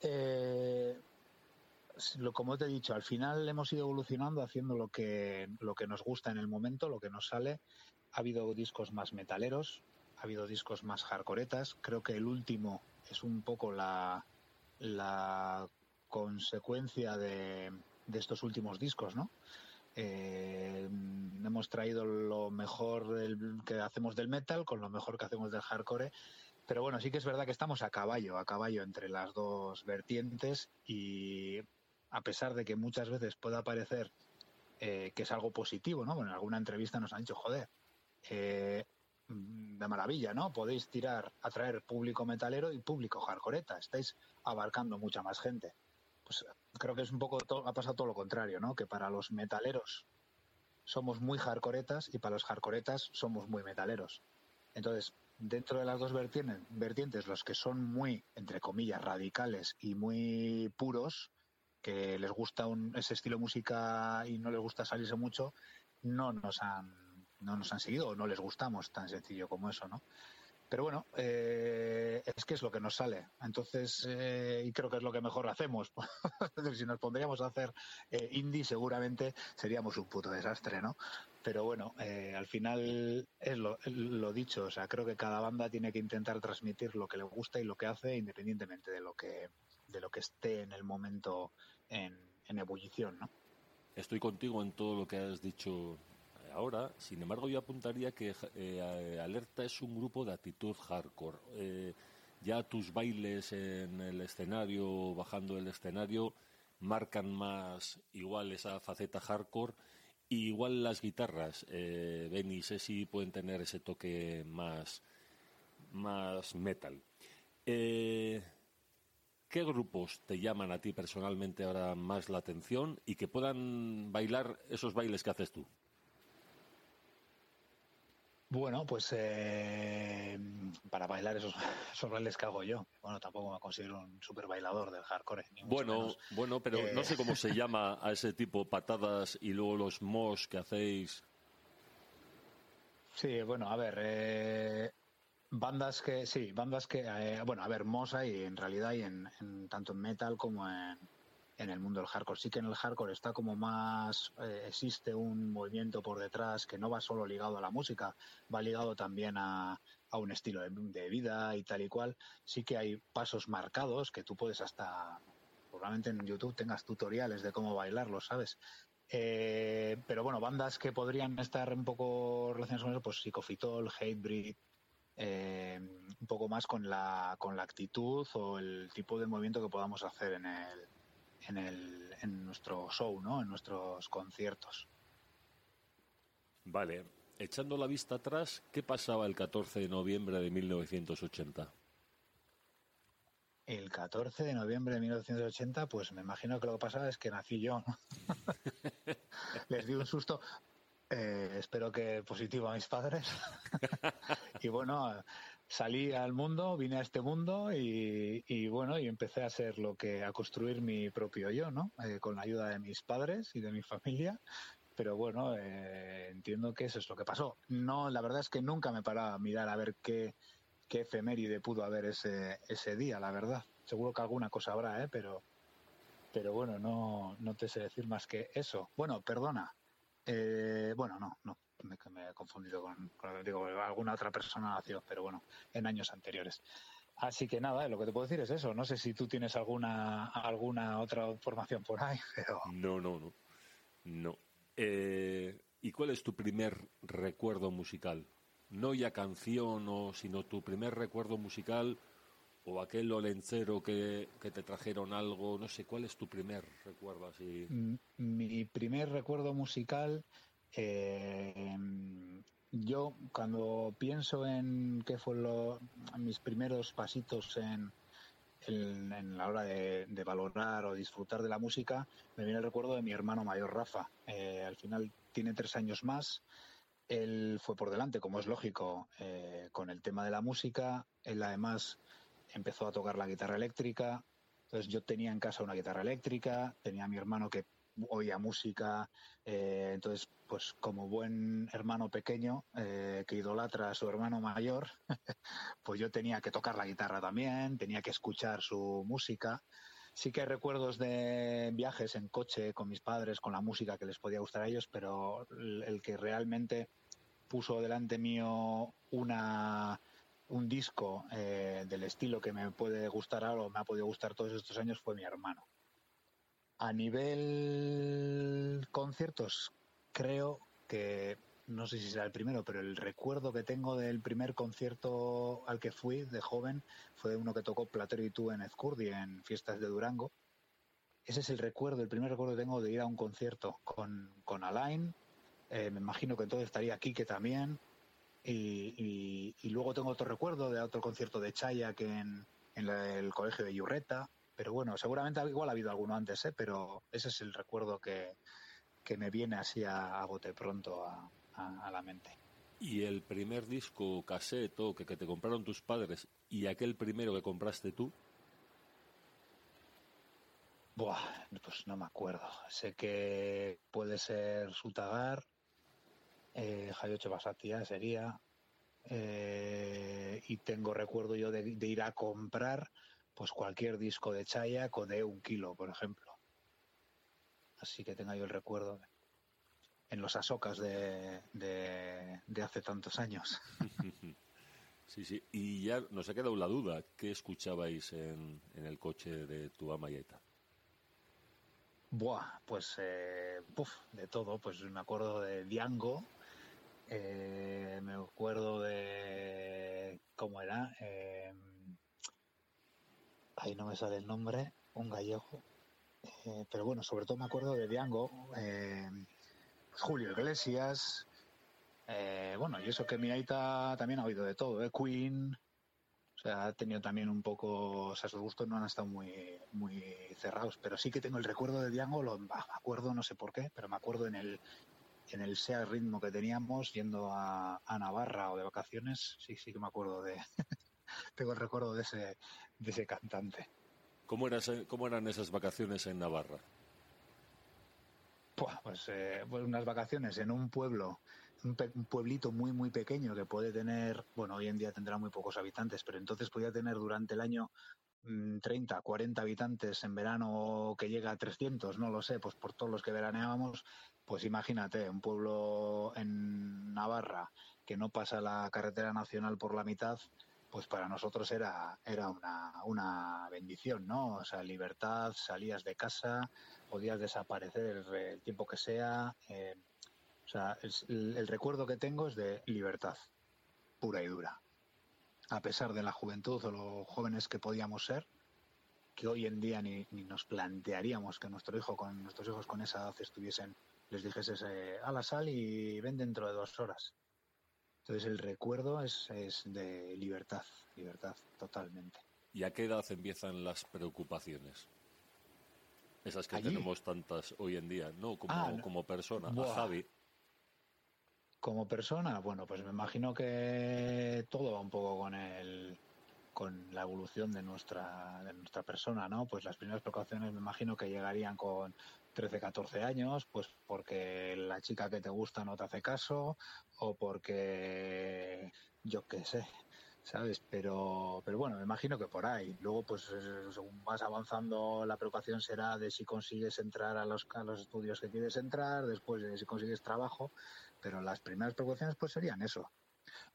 Eh, como te he dicho, al final hemos ido evolucionando haciendo lo que, lo que nos gusta en el momento, lo que nos sale. Ha habido discos más metaleros, ha habido discos más hardcoretas. Creo que el último es un poco la, consecuencia de estos últimos discos, ¿no? Eh, hemos traído lo mejor que hacemos del metal con lo mejor que hacemos del hardcore. Pero bueno, sí que es verdad que estamos a caballo, a caballo entre las dos vertientes y a pesar de que muchas veces pueda parecer eh, que es algo positivo, ¿no? Bueno, en alguna entrevista nos han dicho, joder, eh, mm, de maravilla, ¿no? Podéis tirar, atraer público metalero y público hardcoreta, estáis abarcando mucha más gente. Pues creo que es un poco, ha pasado todo lo contrario, ¿no? Que para los metaleros somos muy hardcoretas y para los hardcoretas somos muy metaleros. Entonces, dentro de las dos vertientes, vertientes, los que son muy, entre comillas, radicales y muy puros, que les gusta un, ese estilo de música y no les gusta salirse mucho, no nos han no nos han seguido o no les gustamos, tan sencillo como eso, ¿no? Pero bueno, eh, es que es lo que nos sale. Entonces, eh, y creo que es lo que mejor hacemos. si nos pondríamos a hacer eh, indie, seguramente seríamos un puto desastre, ¿no? Pero bueno, eh, al final es lo, lo dicho. O sea, creo que cada banda tiene que intentar transmitir lo que le gusta y lo que hace, independientemente de lo que, de lo que esté en el momento en, en ebullición, ¿no? Estoy contigo en todo lo que has dicho ahora. Sin embargo, yo apuntaría que eh, Alerta es un grupo de actitud hardcore. Eh, ya tus bailes en el escenario, bajando el escenario, marcan más igual esa faceta hardcore. Y igual las guitarras, eh, Ben y Ceci, pueden tener ese toque más, más metal. Eh, ¿Qué grupos te llaman a ti personalmente ahora más la atención y que puedan bailar esos bailes que haces tú? Bueno, pues eh, para bailar esos, esos bailes que hago yo. Bueno, tampoco me considero un super bailador del hardcore. Ni mucho Bueno, menos. bueno, pero Eh, no sé cómo se llama a ese tipo patadas y luego los mos que hacéis. Sí, bueno, a ver, eh, bandas que, sí, bandas que, eh, bueno, a ver, Mosa y en realidad y en, en- tanto en metal como en, en el mundo del hardcore. Sí que en el hardcore está como más, eh, existe un movimiento por detrás que no va solo ligado a la música, va ligado también a, a un estilo de, de vida y tal y cual. Sí que hay pasos marcados que tú puedes hasta, probablemente en YouTube tengas tutoriales de cómo bailarlos, ¿sabes? Eh, pero bueno, bandas que podrían estar un poco relacionadas con eso, pues Psicofitol, Hatebreed, eh, un poco más con la, con la actitud o el tipo de movimiento que podamos hacer en el, en el, en nuestro show, ¿no? En nuestros conciertos. Vale, echando la vista atrás, ¿qué pasaba el 14 de noviembre de 1980? El 14 de noviembre de 1980, pues me imagino que lo que pasaba es que nací yo, ¿no? Les di un susto, eh, espero que positivo a mis padres. y bueno, salí al mundo, vine a este mundo y, bueno, y empecé a ser lo que, a construir mi propio yo, ¿no? Eh, con la ayuda de mis padres y de mi familia. Pero bueno, eh, entiendo que eso es lo que pasó. No, la verdad es que nunca me paraba a mirar a ver qué, qué efeméride pudo haber ese, ese día, la verdad. Seguro que alguna cosa habrá, ¿eh? Pero, pero bueno, no, no te sé decir más que eso. Bueno, perdona. Eh, bueno, no, no. Me, me he confundido con, con digo, alguna otra persona nació, pero bueno, en años anteriores. Así que nada, lo que te puedo decir es eso. No sé si tú tienes alguna alguna otra información por ahí, pero No, no, no. No. Eh, ¿Y cuál es tu primer recuerdo musical? No ya canción, o, sino tu primer recuerdo musical o aquel olencero que, que te trajeron algo. No sé, ¿cuál es tu primer recuerdo así? Mi primer recuerdo musical, eh, yo cuando pienso en qué fue lo, mis primeros pasitos en, en, en la hora de, de valorar o disfrutar de la música, me viene el recuerdo de mi hermano mayor Rafa. Eh, al final tiene tres años más. Él fue por delante, como es lógico, eh, con el tema de la música. Él además empezó a tocar la guitarra eléctrica. Entonces yo tenía en casa una guitarra eléctrica, tenía a mi hermano que oía música, eh, entonces pues como buen hermano pequeño eh, que idolatra a su hermano mayor, pues yo tenía que tocar la guitarra también, tenía que escuchar su música. Sí que hay recuerdos de viajes en coche con mis padres, con la música que les podía gustar a ellos, pero el, que realmente puso delante mío una un disco eh, del estilo que me puede gustar ahora o me ha podido gustar todos estos años fue mi hermano. A nivel conciertos, creo que, no sé si será el primero, pero el recuerdo que tengo del primer concierto al que fui de joven fue uno que tocó Platero y tú en Ezcurdi, en fiestas de Durango. ese es el recuerdo, el primer recuerdo que tengo de ir a un concierto con, con Alain. Eh, me imagino que entonces estaría Quique también. Y, luego tengo otro recuerdo de otro concierto de Chaya que en, en el colegio de Yurreta. Pero bueno, seguramente igual ha habido alguno antes, ¿eh? pero ese es el recuerdo que, que me viene así a, a bote pronto a, a, a, la mente. ¿Y el primer disco cassette que, que te compraron tus padres y aquel primero que compraste tú? Buah, pues no me acuerdo. Sé que puede ser Sutagar, eh, Jayoche Basatia sería, eh, y tengo recuerdo yo de, de, ir a comprar pues cualquier disco de Chayak o de un kilo, por ejemplo. Así que tenga yo el recuerdo en los asocas de, de, de hace tantos años. Sí, sí. Y ya nos ha quedado la duda. ¿Qué escuchabais en, en el coche de tu ama y Eta? Buah, pues eh, de todo. Pues me acuerdo de Diango, eh, me acuerdo de cómo era. Eh, ahí no me sale el nombre, un gallego. Eh, pero bueno, sobre todo me acuerdo de Diango, eh, Julio Iglesias. Eh, bueno, y eso que mi Aita también ha oído de todo, ¿eh? Queen, o sea, ha tenido también un poco, o sea, sus gustos no han estado muy, muy cerrados, pero sí que tengo el recuerdo de Diango, lo, me acuerdo, no sé por qué, pero me acuerdo en el, en el SEA ritmo que teníamos yendo a, a, Navarra o de vacaciones, sí, sí que me acuerdo de, tengo el recuerdo de ese, de ese cantante. ¿Cómo, eras, ¿Cómo eran esas vacaciones en Navarra? Pues, eh, pues unas vacaciones en un pueblo un, un, pueblito muy, muy pequeño que puede tener, bueno, hoy en día tendrá muy pocos habitantes, pero entonces podía tener durante el año mmm, 30, 40 habitantes en verano que llega a 300, no lo sé, pues por todos los que veraneábamos, pues imagínate, un pueblo en Navarra que no pasa la carretera nacional por la mitad, pues para nosotros era, era una, una bendición, ¿no? O sea, libertad, salías de casa, podías desaparecer el, tiempo que sea. Eh, o sea, el, el, recuerdo que tengo es de libertad, pura y dura. A pesar de la juventud o los jóvenes que podíamos ser, que hoy en día ni, ni nos plantearíamos que nuestro hijo con nuestros hijos con esa edad estuviesen, les dijese eh, a la sal y ven dentro de dos horas. Entonces el recuerdo es, es de libertad, libertad totalmente. ¿Y a qué edad empiezan las preocupaciones? Esas que Allí. tenemos tantas hoy en día, ¿no? Como, ah, no. como persona, Buah. a Javi. Como persona, bueno, pues me imagino que todo va un poco con el con la evolución de nuestra de nuestra persona, ¿no? Pues las primeras preocupaciones me imagino que llegarían con 13, 14 años, pues porque la chica que te gusta no te hace caso o porque yo qué sé, ¿sabes? Pero, pero bueno, me imagino que por ahí. Luego, pues según vas avanzando, la preocupación será de si consigues entrar a los, a los estudios que quieres entrar, después de si consigues trabajo, pero las primeras preocupaciones pues serían eso.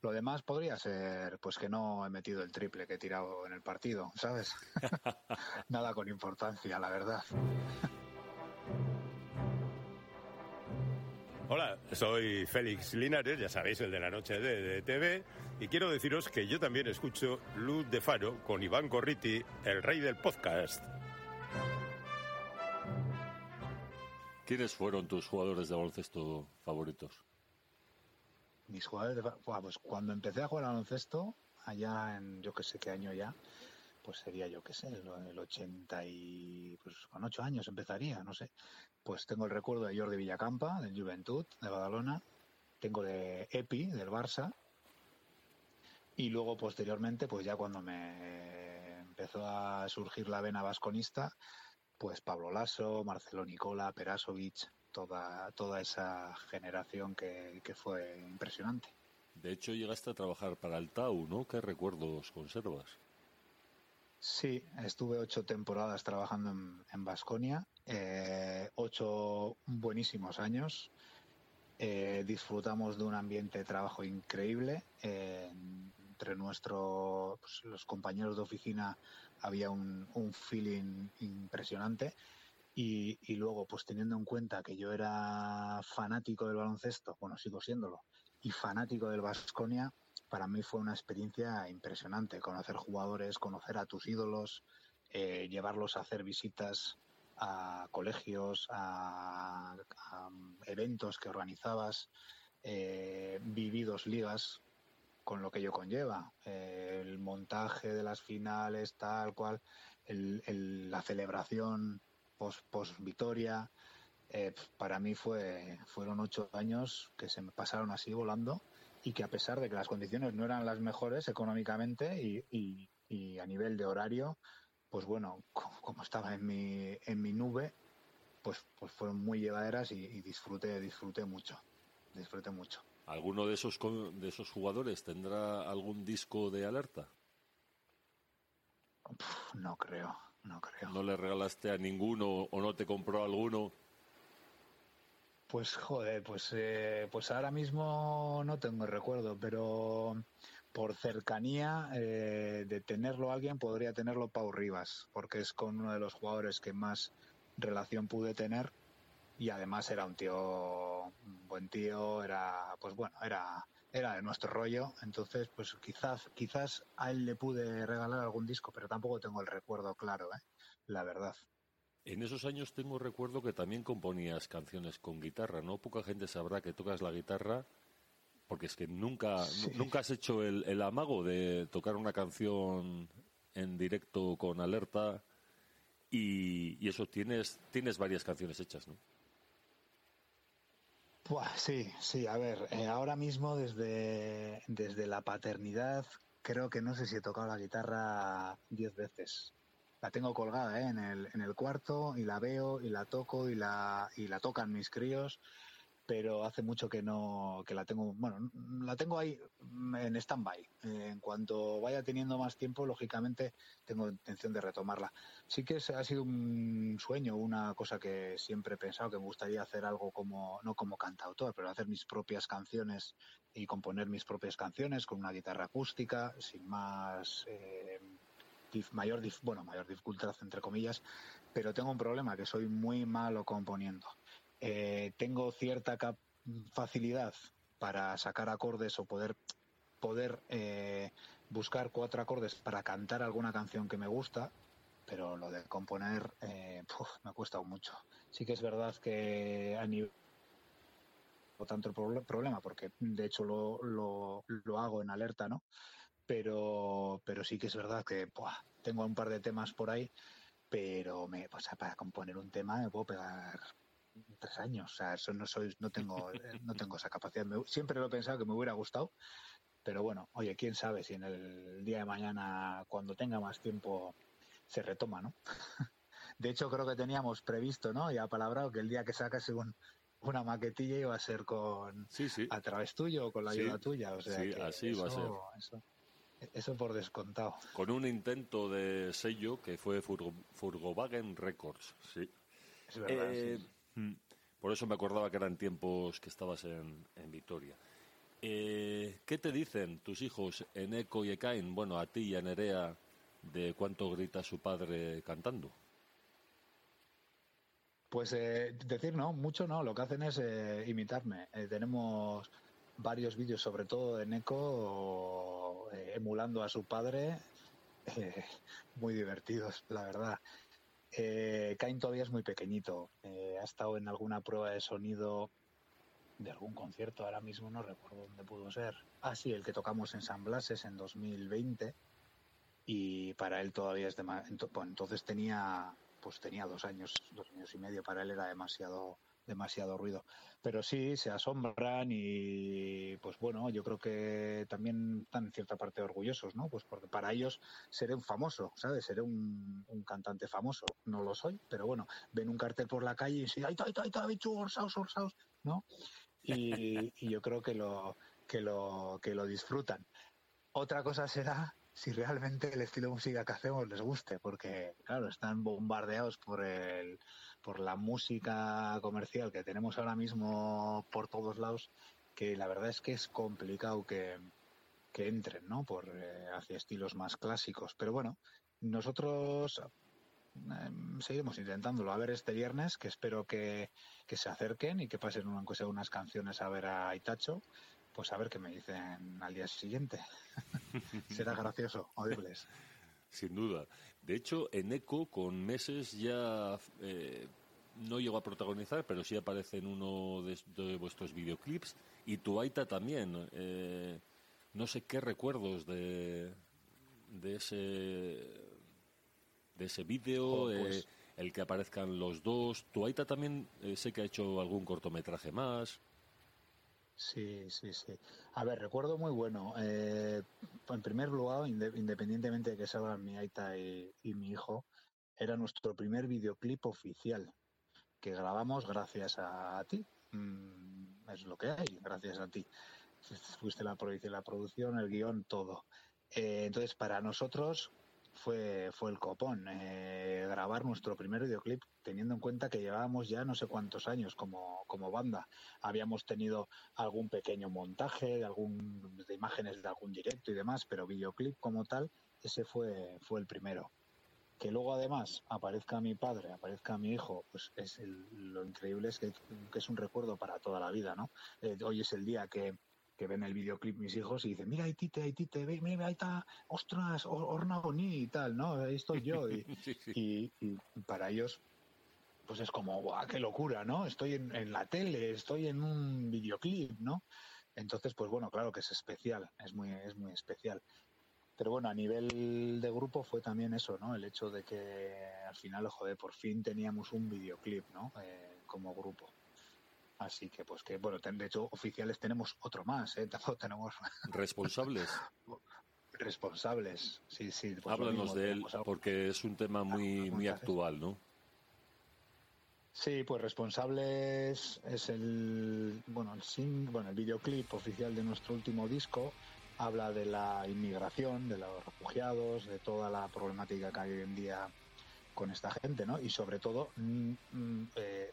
Lo demás podría ser, pues que no he metido el triple que he tirado en el partido, ¿sabes? Nada con importancia, la verdad. Hola, soy Félix Linares, ya sabéis, el de la noche de, de, TV, y quiero deciros que yo también escucho Luz de Faro con Iván Corriti, el rey del podcast. ¿Quiénes fueron tus jugadores de baloncesto favoritos? Mis jugadores de pues cuando empecé a jugar al baloncesto, allá en yo que sé qué año ya, pues sería yo que sé, el 80 y pues con 8 años empezaría, no sé. Pues tengo el recuerdo de Jordi Villacampa, del Juventud, de Badalona, tengo de Epi, del Barça, y luego posteriormente, pues ya cuando me empezó a surgir la vena vasconista, pues Pablo Lasso, Marcelo Nicola, Perasovic, toda, toda esa generación que, que fue impresionante. De hecho, llegaste a trabajar para el Tau, ¿no? ¿Qué recuerdos conservas? Sí, estuve ocho temporadas trabajando en Vasconia, eh, ocho buenísimos años. Eh, disfrutamos de un ambiente de trabajo increíble. Eh, entre nuestros pues, compañeros de oficina había un, feeling impresionante. Y, y, luego, pues teniendo en cuenta que yo era fanático del baloncesto, bueno, sigo siéndolo, y fanático del Vasconia, para mí fue una experiencia impresionante. Conocer jugadores, conocer a tus ídolos, eh, llevarlos a hacer visitas a colegios, a, eventos que organizabas, eh, vividos ligas, con lo que ello conlleva. Eh, el montaje de las finales, tal cual, la celebración post, post victoria. Eh, para mí fue, fueron ocho años que se me pasaron así volando y que a pesar de que las condiciones no eran las mejores económicamente y, y- y a nivel de horario, pues bueno, co- como estaba en mi, en mi nube, pues, pues fueron muy llevaderas y, y disfruté, disfruté mucho, disfruté mucho. ¿Alguno de esos, de esos jugadores tendrá algún disco de alerta? Puf, no creo, no creo. ¿No le regalaste a ninguno o no te compró alguno? Pues joder, pues, eh, pues ahora mismo no tengo el recuerdo, pero por cercanía eh, de tenerlo alguien podría tenerlo Pau Rivas, porque es con uno de los jugadores que más relación pude tener y además era un tío, un buen tío, era, pues bueno, era, era de nuestro rollo, entonces pues quizás, quizás a él le pude regalar algún disco, pero tampoco tengo el recuerdo claro, ¿eh? la verdad. En esos años tengo recuerdo que también componías canciones con guitarra, ¿no? Poca gente sabrá que tocas la guitarra, porque es que nunca, Sí. nunca has hecho el, el amago de tocar una canción en directo con alerta y, y eso tienes, tienes varias canciones hechas, ¿no? Buah, sí, sí, a ver, eh, ahora mismo desde, desde la paternidad creo que no sé si he tocado la guitarra diez veces. La tengo colgada ¿eh? en, el, en el cuarto y la veo y la toco y la, y la tocan mis críos, pero hace mucho que no, que la tengo, bueno, la tengo ahí mm, en stand-by. En cuanto vaya teniendo más tiempo, lógicamente tengo intención de retomarla. Sí que ha sido un sueño, una cosa que siempre he pensado que me gustaría hacer algo como, no como cantautor, pero hacer mis propias canciones y componer mis propias canciones con una guitarra acústica, sin más, eh, mayor, bueno, mayor dificultad entre comillas, pero tengo un problema que soy muy malo componiendo. Eh, tengo cierta facilidad para sacar acordes o poder poder eh, buscar cuatro acordes para cantar alguna canción que me gusta, pero lo de componer eh, puf, me cuesta mucho. Sí que es verdad que a nivel tanto problema, porque de hecho lo, lo, lo hago en alerta, ¿no? Pero, pero sí que es verdad que buah, tengo un par de temas por ahí, pero me, o sea, para componer un tema me puedo pegar tres años. O sea, eso no soy, no tengo, eh, no tengo esa capacidad. Me- siempre lo he pensado que me hubiera gustado, pero bueno, oye, quién sabe si en el día de mañana, cuando tenga más tiempo, se retoma, ¿no? De hecho, creo que teníamos previsto, ¿no? Ya palabrado que el día que sacase un, una maquetilla iba a ser con Sí, sí. a través tuyo o con la Sí, ayuda tuya. O sea, sí, que así va a Eso, eso por descontado. Con un intento de sello que fue Furgo, Furgovagen Records, sí. Es verdad. Eh, sí. mm, Por eso me acordaba que eran tiempos que estabas en, en Vitoria. Eh, ¿Qué te dicen tus hijos Eneco y Ekain? Bueno, a ti y a Nerea, de cuánto grita su padre cantando. Pues eh, decir no, mucho no, lo que hacen es eh, imitarme. Eh, tenemos varios vídeos, sobre todo de Neko, eh, emulando a su padre, eh, muy divertidos, la verdad. Eh, Kain todavía es muy pequeñito, ha estado en alguna prueba de sonido de algún concierto, ahora mismo no recuerdo dónde pudo ser. Ah, sí, el que tocamos en San Blases en 2020 y para él todavía es demasiado, entonces tenía pues tenía dos años, dos años y medio, para él era demasiado demasiado ruido. Pero sí, se asombran y pues bueno, yo creo que también están en cierta parte orgullosos, ¿no? Pues porque para ellos seré un famoso, ¿sabes? Seré un, cantante famoso. No lo soy, pero bueno, ven un cartel por la calle y dicen, ¡ay, ay, ay, ay, orsaos, orsaos! ¿No? Y, y yo creo que lo, que lo, que lo disfrutan. Otra cosa será si realmente el estilo de música que hacemos les guste, porque claro, están bombardeados por el por la música comercial que tenemos ahora mismo por todos lados, que la verdad es que es complicado que, que entren, ¿no? Por eh, hacia estilos más clásicos. Pero bueno, nosotros eh, seguiremos intentándolo. A ver este viernes, que espero que, que se acerquen y que pasen una, aunque sea unas canciones a ver a Itacho pues a ver qué me dicen al día siguiente. Será gracioso oírles. Sin duda. De hecho, en Eco, con meses ya eh, no llegó a protagonizar, pero sí aparece en uno de, de vuestros videoclips. Y tu Aita también. Eh, no sé qué recuerdos de, de ese de ese vídeo, Oh, pues- eh, el que aparezcan los dos. Tu Aita también eh, sé que ha hecho algún cortometraje más. Sí, sí, sí. A ver, recuerdo muy bueno. Eh, en primer lugar, inde- independientemente de que salgan mi Aita y, mi hijo, era nuestro primer videoclip oficial que grabamos gracias a, ti. Mm, es lo que hay, gracias a ti. Fuiste la, la producción, el guion, todo. Eh, entonces, para nosotros fue, fue el copón eh, grabar nuestro primer videoclip, teniendo en cuenta que llevábamos ya no sé cuántos años como, como banda. Habíamos tenido algún pequeño montaje de, algún, de imágenes de algún directo y demás, pero videoclip como tal, ese fue, fue el primero. Que luego además aparezca mi padre, aparezca mi hijo, pues es lo increíble es que, que es un recuerdo para toda la vida, ¿no? Eh, hoy es el día que, que ven el videoclip mis hijos y dicen, mira, ahí tite, ahí tite, mira, ahí está, ostras, Or- Orna Boni y tal, ¿no? Ahí estoy yo. Y, Sí, sí. y, y para ellos pues es como ¡guau, qué locura no estoy en, en la tele estoy en un videoclip no entonces pues bueno claro que es especial es muy es muy especial pero bueno a nivel de grupo fue también eso no el hecho de que al final joder por fin teníamos un videoclip no Eh, como grupo así que pues que bueno de hecho oficiales tenemos otro más eh tampoco tenemos Responsables. responsables sí sí pues Háblanos de él, porque es un tema muy, muy actual, ¿no? Sí, pues responsables es el bueno el sing, bueno el videoclip oficial de nuestro último disco habla de la inmigración, de los refugiados, de toda la problemática que hay hoy en día con esta gente, ¿no? Y sobre todo mm, mm, eh,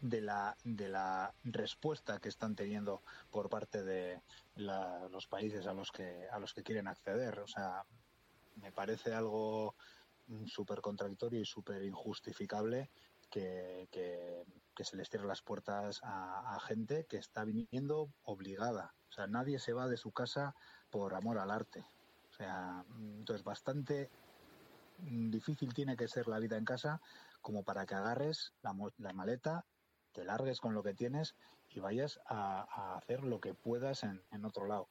de la de la respuesta que están teniendo por parte de la- los países a los que a los que quieren acceder, o sea, me parece algo súper contradictorio y súper injustificable que, que- se les cierre las puertas a, a gente que está viniendo obligada. O sea, nadie se va de su casa por amor al arte. O sea, entonces bastante difícil tiene que ser la vida en casa como para que agarres la, la maleta, te largues con lo que tienes y vayas a, hacer lo que puedas en, otro lado.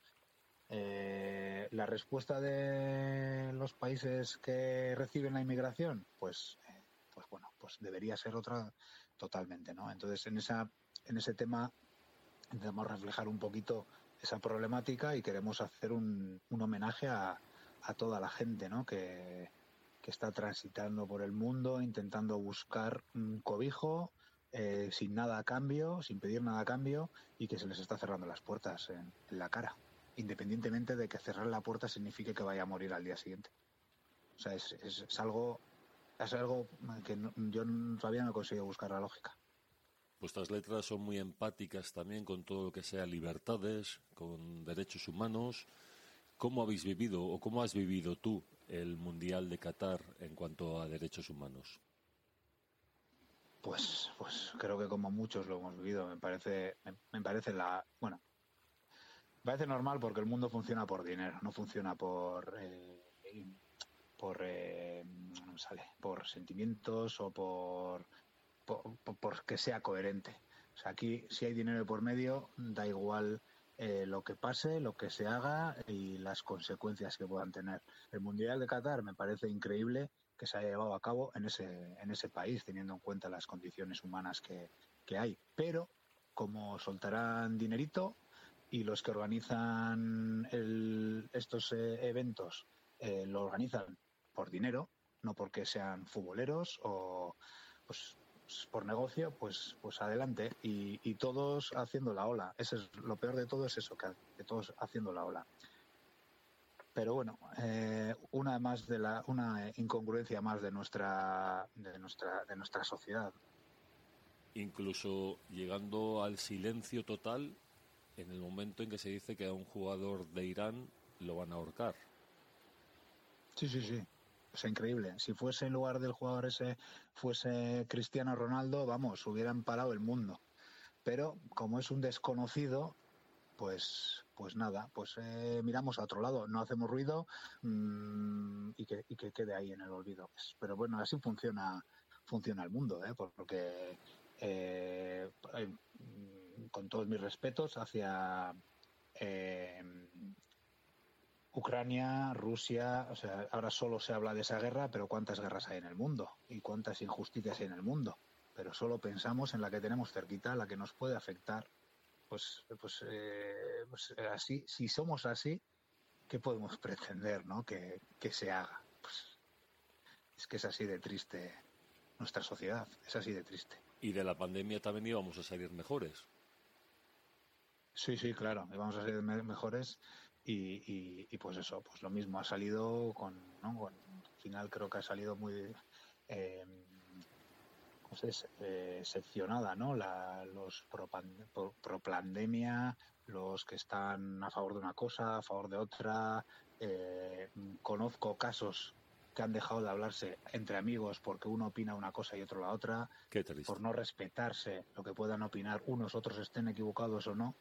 Eh, la respuesta de los países que reciben la inmigración, pues, eh, pues bueno, pues debería ser otra totalmente, ¿no? Entonces en esa, en ese tema intentamos reflejar un poquito esa problemática y queremos hacer un, un homenaje a, a toda la gente, ¿no? Que, que está transitando por el mundo, intentando buscar un cobijo, eh, sin nada a cambio, sin pedir nada a cambio, y que se les está cerrando las puertas en, la cara, independientemente de que cerrar la puerta signifique que vaya a morir al día siguiente. O sea, es, es, es algo es algo que no- yo todavía no he conseguido buscar la lógica. Vuestras letras son muy empáticas también con todo lo que sea libertades, con derechos humanos. ¿Cómo habéis vivido o cómo has vivido tú el Mundial de Qatar en cuanto a derechos humanos? Pues, pues creo que como muchos lo hemos vivido. Me parece, me, parece la, bueno, me parece normal porque el mundo funciona por dinero, no funciona por, eh, por, eh, no sale, por sentimientos o por, por, por- que sea coherente. O sea, aquí si hay dinero por medio, da igual eh, lo que pase, lo que se haga y las consecuencias que puedan tener. El Mundial de Qatar me parece increíble que se haya llevado a cabo en ese, en ese país, teniendo en cuenta las condiciones humanas que, que hay. Pero como soltarán dinerito y los que organizan el- estos eh, eventos eh, lo organizan por dinero, no porque sean futboleros o pues, por negocio, pues pues adelante y, todos haciendo la ola. Eso es lo peor de todo es eso, que, que todos haciendo la ola. Pero bueno, eh, una más de la una incongruencia más de nuestra de nuestra de nuestra sociedad. Incluso llegando al silencio total en el momento en que se dice que a un jugador de Irán lo van a ahorcar. Sí, sí, sí. Es increíble. Si fuese en lugar del jugador ese, fuese Cristiano Ronaldo, vamos, hubieran parado el mundo. Pero como es un desconocido, pues pues nada, pues eh, miramos a otro lado, no hacemos ruido mm, y, que, y que quede ahí en el olvido. Pero bueno, así funciona funciona el mundo, ¿eh? porque eh, con todos mis respetos hacia eh, Ucrania, Rusia, o sea, ahora solo se habla de esa guerra, pero ¿cuántas guerras hay en el mundo? ¿Y cuántas injusticias hay en el mundo? Pero solo pensamos en la que tenemos cerquita, la que nos puede afectar. Pues, pues, eh, pues así, si somos así, ¿qué podemos pretender, no? Que, que se haga. Pues es que es así de triste nuestra sociedad, es así de triste. Y de la pandemia también íbamos a salir mejores. Sí, sí, claro, íbamos a salir mejores y, y, pues eso, pues lo mismo ha salido con, ¿no? al final creo que ha salido muy eh, pues eh, seccionada, ¿no? La, los pro, pro, pandemia, los que están a favor de una cosa, a favor de otra. Eh, conozco casos que han dejado de hablarse entre amigos porque uno opina una cosa y otro la otra, por no respetarse lo que puedan opinar unos, otros estén equivocados o no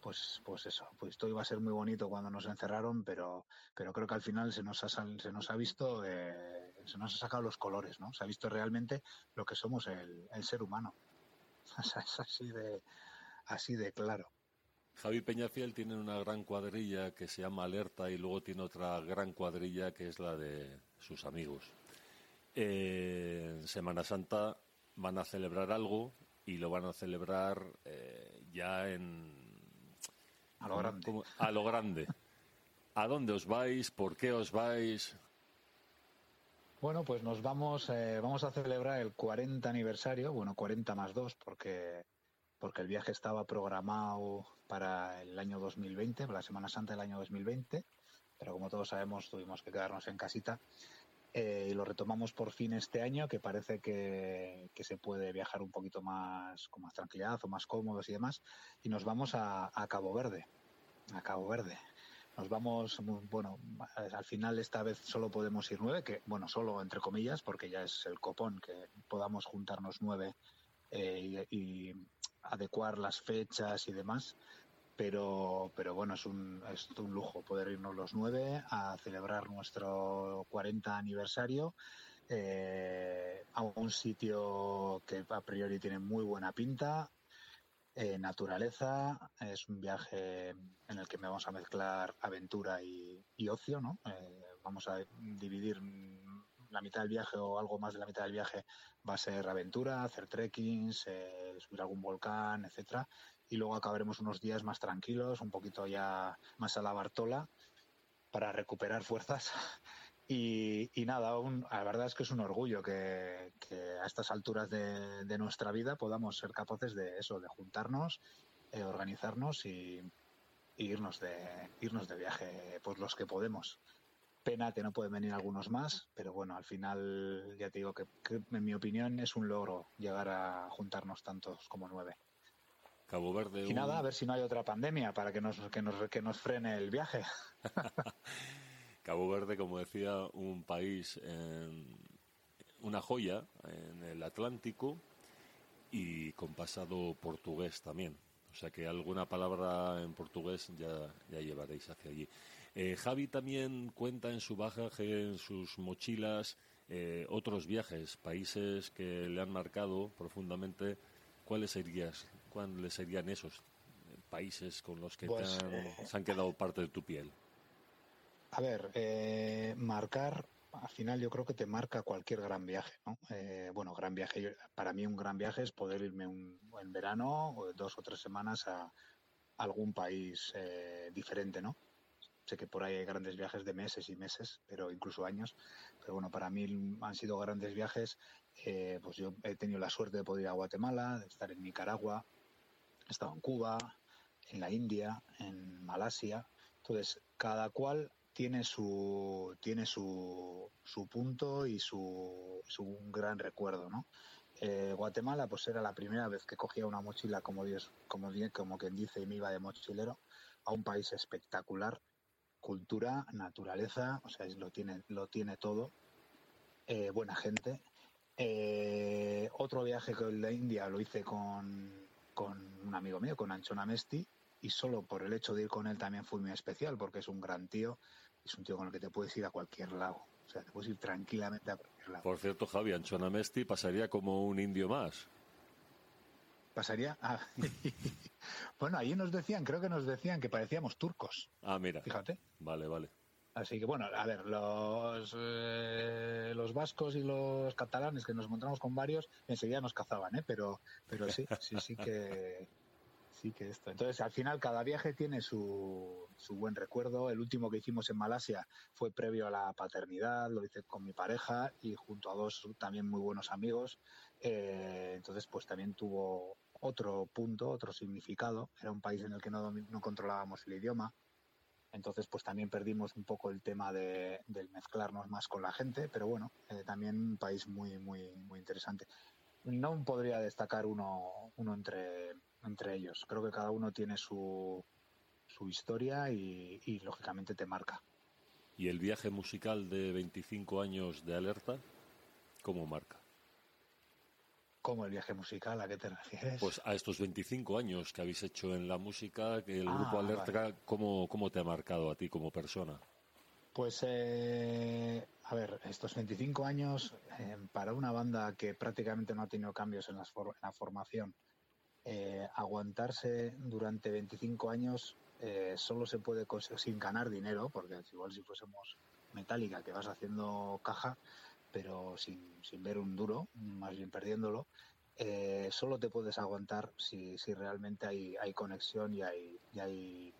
pues, pues eso, pues esto iba a ser muy bonito cuando nos encerraron, pero, pero creo que al final se nos ha, se nos ha visto, eh, se nos ha sacado los colores, ¿no? Se ha visto realmente lo que somos el, ser humano. es así de, así de claro. Javi Peñafiel tiene una gran cuadrilla que se llama Alerta y luego tiene otra gran cuadrilla que es la de sus amigos. Eh, en Semana Santa van a celebrar algo y lo van a celebrar eh, ya en a lo grande. A lo grande. ¿A dónde os vais? ¿Por qué os vais? Bueno, pues nos vamos, eh, vamos a celebrar el 40 aniversario, bueno, 40 más 2, porque, porque el viaje estaba programado para el año 2020, para la Semana Santa del año 2020, pero como todos sabemos tuvimos que quedarnos en casita eh, y lo retomamos por fin este año, que parece que, se puede viajar un poquito más con más tranquilidad o más cómodos y demás. Y nos vamos a, Cabo Verde, a Cabo Verde. Nos vamos, bueno, al final esta vez solo podemos ir nueve, que bueno, solo entre comillas, porque ya es el copón que podamos juntarnos nueve eh, y adecuar las fechas y demás. Pero, pero bueno, es un, es un lujo poder irnos los nueve a celebrar nuestro 40 aniversario. Eh, a un sitio que a priori tiene muy buena pinta, eh, naturaleza, es un viaje en el que me vamos a mezclar aventura y, ocio, ¿no? Eh, vamos a dividir la mitad del viaje o algo más de la mitad del viaje va a ser aventura, hacer trekkings, subir algún volcán, etcétera, y luego acabaremos unos días más tranquilos, un poquito ya más a la Bartola para recuperar fuerzas. Y, nada, la verdad es que es un orgullo que, a estas alturas de, nuestra vida podamos ser capaces de eso, de juntarnos, eh, organizarnos y, irnos de irnos de viaje, pues los que podemos. Pena que no pueden venir algunos más, pero bueno, al final ya te digo que en mi opinión es un logro llegar a juntarnos tantos como nueve. Cabo Verde. Y nada, a ver si no hay otra pandemia para que nos, que nos, que nos frene el viaje. Cabo Verde, como decía, un país, en, una joya en el Atlántico y con pasado portugués también. O sea que alguna palabra en portugués ya, ya llevaréis hacia allí. Eh, Javi también cuenta en su bagaje, en sus mochilas, eh, otros viajes, países que le han marcado profundamente. ¿Cuáles serían ¿Cuáles serían esos países con los que pues, eh, se han quedado parte de tu piel? A ver, eh, marcar, al final yo creo que te marca cualquier gran viaje, ¿no? Eh, bueno, gran viaje, para mí un gran viaje es poder irme en verano dos o tres semanas a algún país diferente, ¿no? Sé que por ahí hay grandes viajes de meses y meses, pero incluso años. Pero bueno, para mí han sido grandes viajes. pues yo he tenido la suerte de poder ir a Guatemala, de estar en Nicaragua, he estado en Cuba, en la India, en Malasia. Entonces, cada cual tiene su tiene su, su punto y su, su gran recuerdo, ¿no? Eh, Guatemala, pues era la primera vez que cogía una mochila como Dios, como, como quien dice, y me iba de mochilero a un país espectacular, cultura, naturaleza, o sea, lo tiene, lo tiene todo, eh, buena gente. Eh, otro viaje con la India lo hice con, con un amigo mío, con Anchona Mesti, y solo por el hecho de ir con él también fue muy especial porque es un gran tío, es un tío con el que te puedes ir a cualquier lado, o sea, te puedes ir tranquilamente a cualquier lado. Por cierto, Javi, Anchona Mesti pasaría como un indio más. ¿Pasaría? Ah, bueno, allí nos decían, creo que nos decían que parecíamos turcos, Ah, mira. fíjate. Vale, vale. Así que bueno, a ver, los, eh, los vascos y los catalanes que nos encontramos con varios enseguida nos cazaban, ¿eh? Pero, pero sí, sí, sí que sí que esto. Entonces, al final cada viaje tiene su, su buen recuerdo. El último que hicimos en Malasia fue previo a la paternidad, lo hice con mi pareja y junto a dos también muy buenos amigos. Eh, entonces, pues también tuvo otro punto, otro significado. Era un país en el que no, no controlábamos el idioma. Entonces, pues también perdimos un poco el tema de, del mezclarnos más con la gente, pero bueno, eh, también un país muy, muy, muy interesante. No podría destacar uno, uno entre, entre ellos. Creo que cada uno tiene su, su historia y, y, lógicamente te marca. ¿Y el viaje musical de 25 años de alerta, cómo marca? ¿Cómo el viaje musical? ¿A qué te refieres? Pues a estos 25 años que habéis hecho en la música, que el Ah, grupo Alerta, vale. ¿cómo, ¿cómo te ha marcado a ti como persona? Pues, eh, a ver, estos 25 años eh, para una banda que prácticamente no ha tenido cambios en, las for- en la formación, eh, aguantarse durante 25 años eh, solo se puede sin ganar dinero, porque igual si fuésemos metálica, que vas haciendo caja, pero sin, sin ver un duro, más bien perdiéndolo, eh, solo te puedes aguantar si, si realmente hay, hay conexión y hay, y hay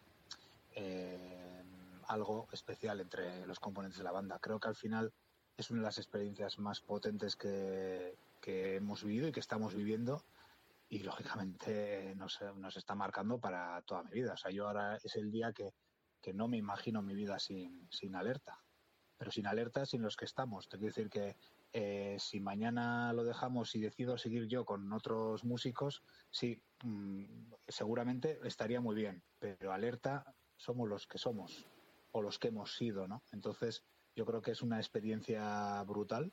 algo especial entre los componentes de la banda. Creo que al final es una de las experiencias más potentes que, que hemos vivido y que estamos viviendo y lógicamente nos, nos está marcando para toda mi vida. O sea, yo ahora es el día que, que no me imagino mi vida sin, sin alerta. Pero sin alerta, sin los que estamos. Te quiero decir que eh, si mañana lo dejamos y decido seguir yo con otros músicos, sí, mm, seguramente estaría muy bien. Pero alerta somos los que somos o los que hemos sido, ¿no? Entonces, yo creo que es una experiencia brutal.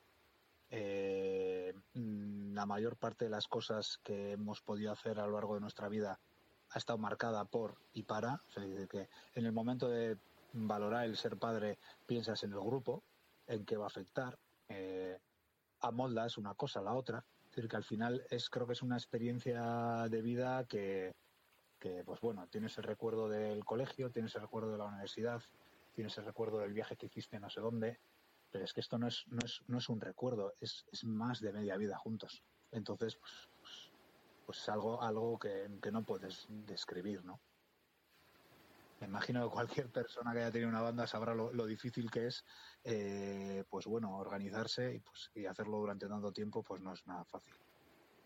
Eh, mm, la mayor parte de las cosas que hemos podido hacer a lo largo de nuestra vida ha estado marcada por y para. O que en el momento de valorar el ser padre, piensas en el grupo, en qué va a afectar, eh, amoldas una cosa a la otra. Decir, que al final es, creo que es una experiencia de vida que, que, pues bueno, tienes el recuerdo del colegio, tienes el recuerdo de la universidad, tienes el recuerdo del viaje que hiciste no sé dónde, pero es que esto no es, no es, no es un recuerdo, es, es más de media vida juntos. Entonces, pues, pues, pues es algo, algo que, que no puedes describir, ¿no? Me imagino que cualquier persona que haya tenido una banda sabrá lo, lo difícil que es, eh, pues bueno, organizarse y, pues, y hacerlo durante tanto tiempo, pues no es nada fácil.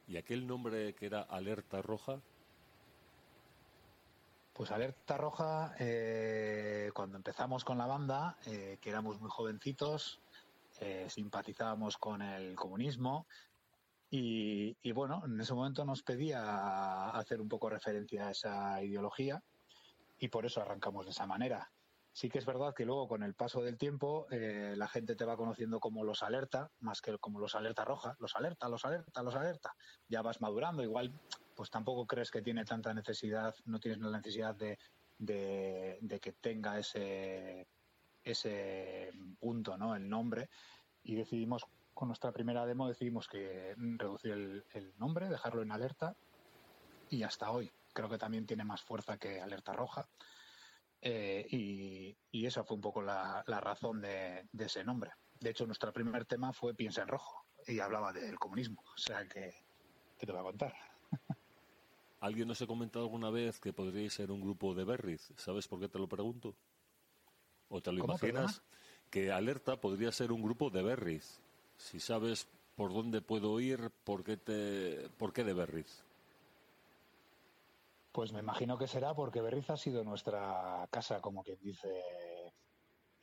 ¿Y aquel nombre que era Alerta Roja? Pues Alerta Roja, eh, cuando empezamos con la banda, eh, que éramos muy jovencitos, eh, simpatizábamos con el comunismo y, y, bueno, en ese momento nos pedía hacer un poco referencia a esa ideología y por eso arrancamos de esa manera. Sí que es verdad que luego con el paso del tiempo la gente te va conociendo como los alerta, más que como los alerta roja, los alerta, los alerta, los alerta. Ya vas madurando, igual pues tampoco crees que tiene tanta necesidad, no tienes la necesidad de, que tenga ese, punto, ¿no? El nombre. Y decidimos, con nuestra primera demo, decidimos que reducir el, nombre, dejarlo en alerta. Y hasta hoy creo que también tiene más fuerza que alerta roja. Eh, y, esa fue un poco la, razón de, ese nombre. De hecho, nuestro primer tema fue Piensa en Rojo y hablaba del comunismo. O sea que te voy a contar. ¿Alguien nos ha comentado alguna vez que podríais ser un grupo de Berriz? ¿Sabes por qué te lo pregunto? ¿O te lo ¿Cómo, imaginas? Que Alerta podría ser un grupo de Berriz. Si sabes por dónde puedo ir, ¿por qué, te... ¿por qué de Berriz? Pues me imagino que será porque Berriz ha sido nuestra casa, como quien dice,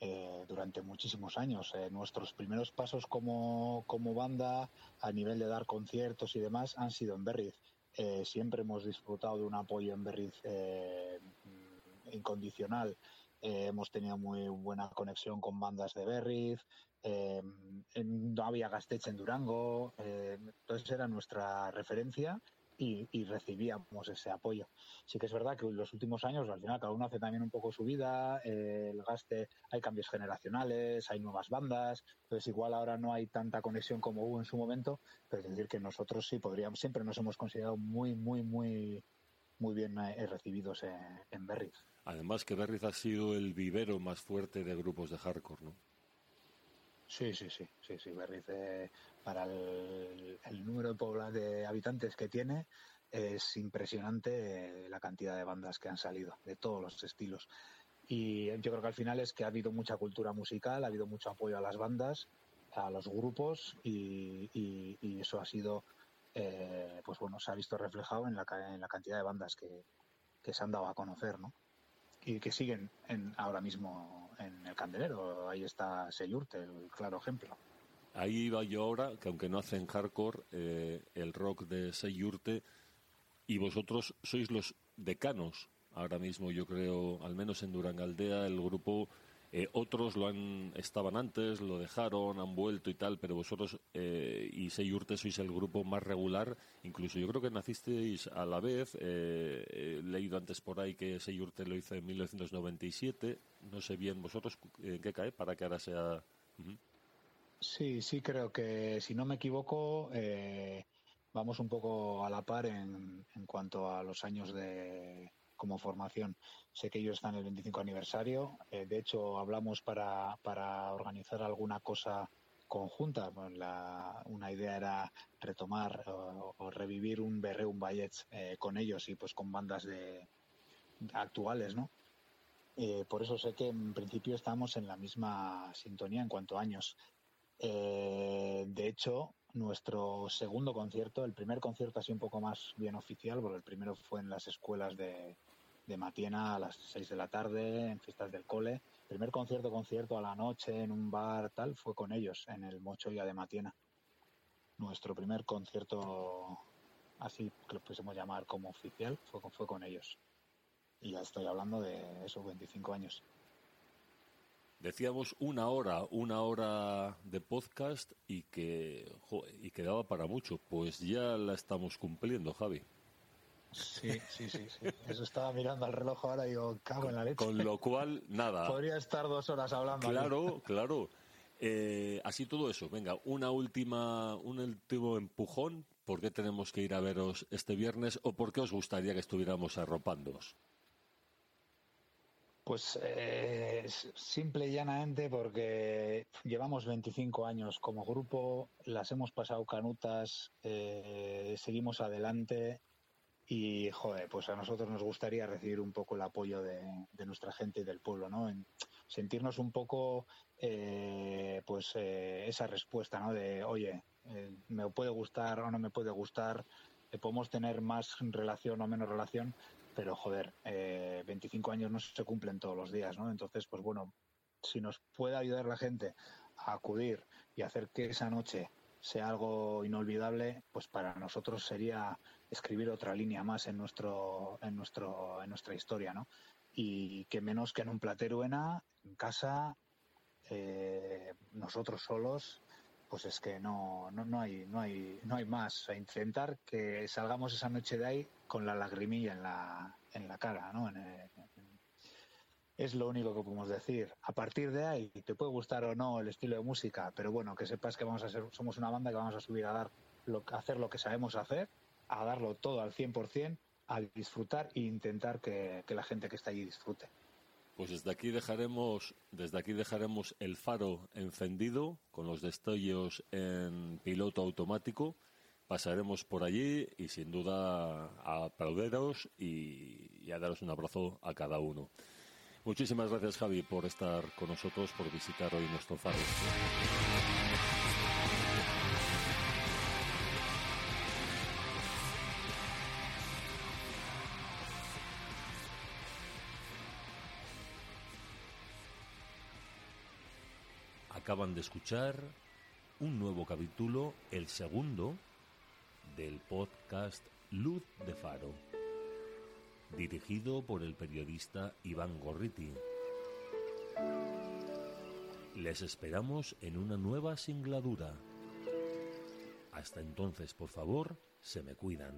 eh, durante muchísimos años. Eh, nuestros primeros pasos como, como, banda a nivel de dar conciertos y demás han sido en Berriz. Eh, siempre hemos disfrutado de un apoyo en Berriz eh, incondicional. Eh, hemos tenido muy buena conexión con bandas de Berriz. No había Gastech en Durango. entonces era nuestra referencia y, recibíamos ese apoyo. Sí que es verdad que en los últimos años, al final, cada uno hace también un poco su vida, eh, el gaste, hay cambios generacionales, hay nuevas bandas, entonces igual ahora no hay tanta conexión como hubo en su momento, pero es decir que nosotros sí podríamos, siempre nos hemos considerado muy, muy, muy, muy bien eh, recibidos en, en Berriz. Además que Berriz ha sido el vivero más fuerte de grupos de hardcore, ¿no? Sí, sí, sí, sí, sí. Berriz, eh, para el, el, número de, de, habitantes que tiene, es impresionante eh, la cantidad de bandas que han salido, de todos los estilos. Y yo creo que al final es que ha habido mucha cultura musical, ha habido mucho apoyo a las bandas, a los grupos, y, eso ha sido, eh, pues bueno, se ha visto reflejado en la, en la cantidad de bandas que, que se han dado a conocer, ¿no? y que siguen en, ahora mismo en el candelero. Ahí está Seyurte, el claro ejemplo. Ahí iba yo ahora, que aunque no hacen hardcore, eh, el rock de Seyurte, y vosotros sois los decanos. Ahora mismo yo creo, al menos en Durangaldea, el grupo eh, otros lo han estaban antes, lo dejaron, han vuelto y tal, pero vosotros eh, y Seyurte sois el grupo más regular. Incluso yo creo que nacisteis a la vez. Eh, he leído antes por ahí que Seyurte lo hizo en 1997. No sé bien vosotros en qué cae para que ahora sea. Sí, sí, creo que si no me equivoco, eh, vamos un poco a la par en, en cuanto a los años de, como formación. Sé que ellos están en el 25 aniversario. Eh, de hecho, hablamos para, para organizar alguna cosa conjunta. La, una idea era retomar o, revivir un Berre, un Vallets eh, con ellos y pues con bandas de, actuales, ¿no? Eh, por eso sé que en principio estamos en la misma sintonía en cuanto a años. De hecho, nuestro segundo concierto, el primer concierto así un poco más bien oficial, porque el primero fue en las escuelas de, de Matiena a las 6 de la tarde, en fiestas del cole. Primer concierto, concierto a la noche en un bar tal, fue con ellos, en el Mochoya de Matiena. Nuestro primer concierto, así que lo pudiésemos llamar como oficial, fue fue con ellos. Y ya estoy hablando de esos 25 años. Decíamos una hora, una hora de podcast y que y quedaba para mucho. Pues ya la estamos cumpliendo, Javi. Sí, sí, sí, sí. Eso estaba mirando al reloj ahora y digo, cago en la leche. Con lo cual, nada. Podría estar dos horas hablando. Claro, aquí. claro. Eh, así todo eso. Venga, una última, un último empujón. ¿Por qué tenemos que ir a veros este viernes o por qué os gustaría que estuviéramos arropándoos? Pues eh, simple y llanamente porque llevamos 25 años como grupo, las hemos pasado canutas, eh, seguimos adelante y, joder, pues a nosotros nos gustaría recibir un poco el apoyo de, nuestra gente y del pueblo, ¿no? En sentirnos un poco, eh, pues, eh, esa respuesta, ¿no? De, oye, eh, me puede gustar o no me puede gustar, podemos tener más relación o menos relación, pero joder, eh, 25 años no se cumplen todos los días, ¿no? Entonces, pues bueno, si nos puede ayudar la gente a acudir y hacer que esa noche sea algo inolvidable, pues para nosotros sería escribir otra línea más en nuestro, en nuestro, en nuestra historia, ¿no? Y que menos que en un plateruena, en casa, eh, nosotros solos, pues es que no, no, no hay, no hay, no hay más. Sea, intentar que salgamos esa noche de ahí con la lagrimilla en la, en la cara, ¿no? Es lo único que podemos decir. A partir de ahí, te puede gustar o no el estilo de música, pero bueno, que sepas que vamos a ser, somos una banda que vamos a subir a dar, lo, a hacer lo que sabemos hacer, a darlo todo al 100%, a disfrutar e intentar que, que la gente que está allí disfrute. Pues desde aquí dejaremos, desde aquí dejaremos el faro encendido con los destellos en piloto automático. Pasaremos por allí y sin duda a aplaudiros y, y a daros un abrazo a cada uno. Muchísimas gracias Javi por estar con nosotros, por visitar hoy nuestro faro. Acaban de escuchar un nuevo capítulo, el segundo, del podcast Luz de Faro, dirigido por el periodista Iván Gorriti. Les esperamos en una nueva singladura. Hasta entonces, por favor, se me cuidan.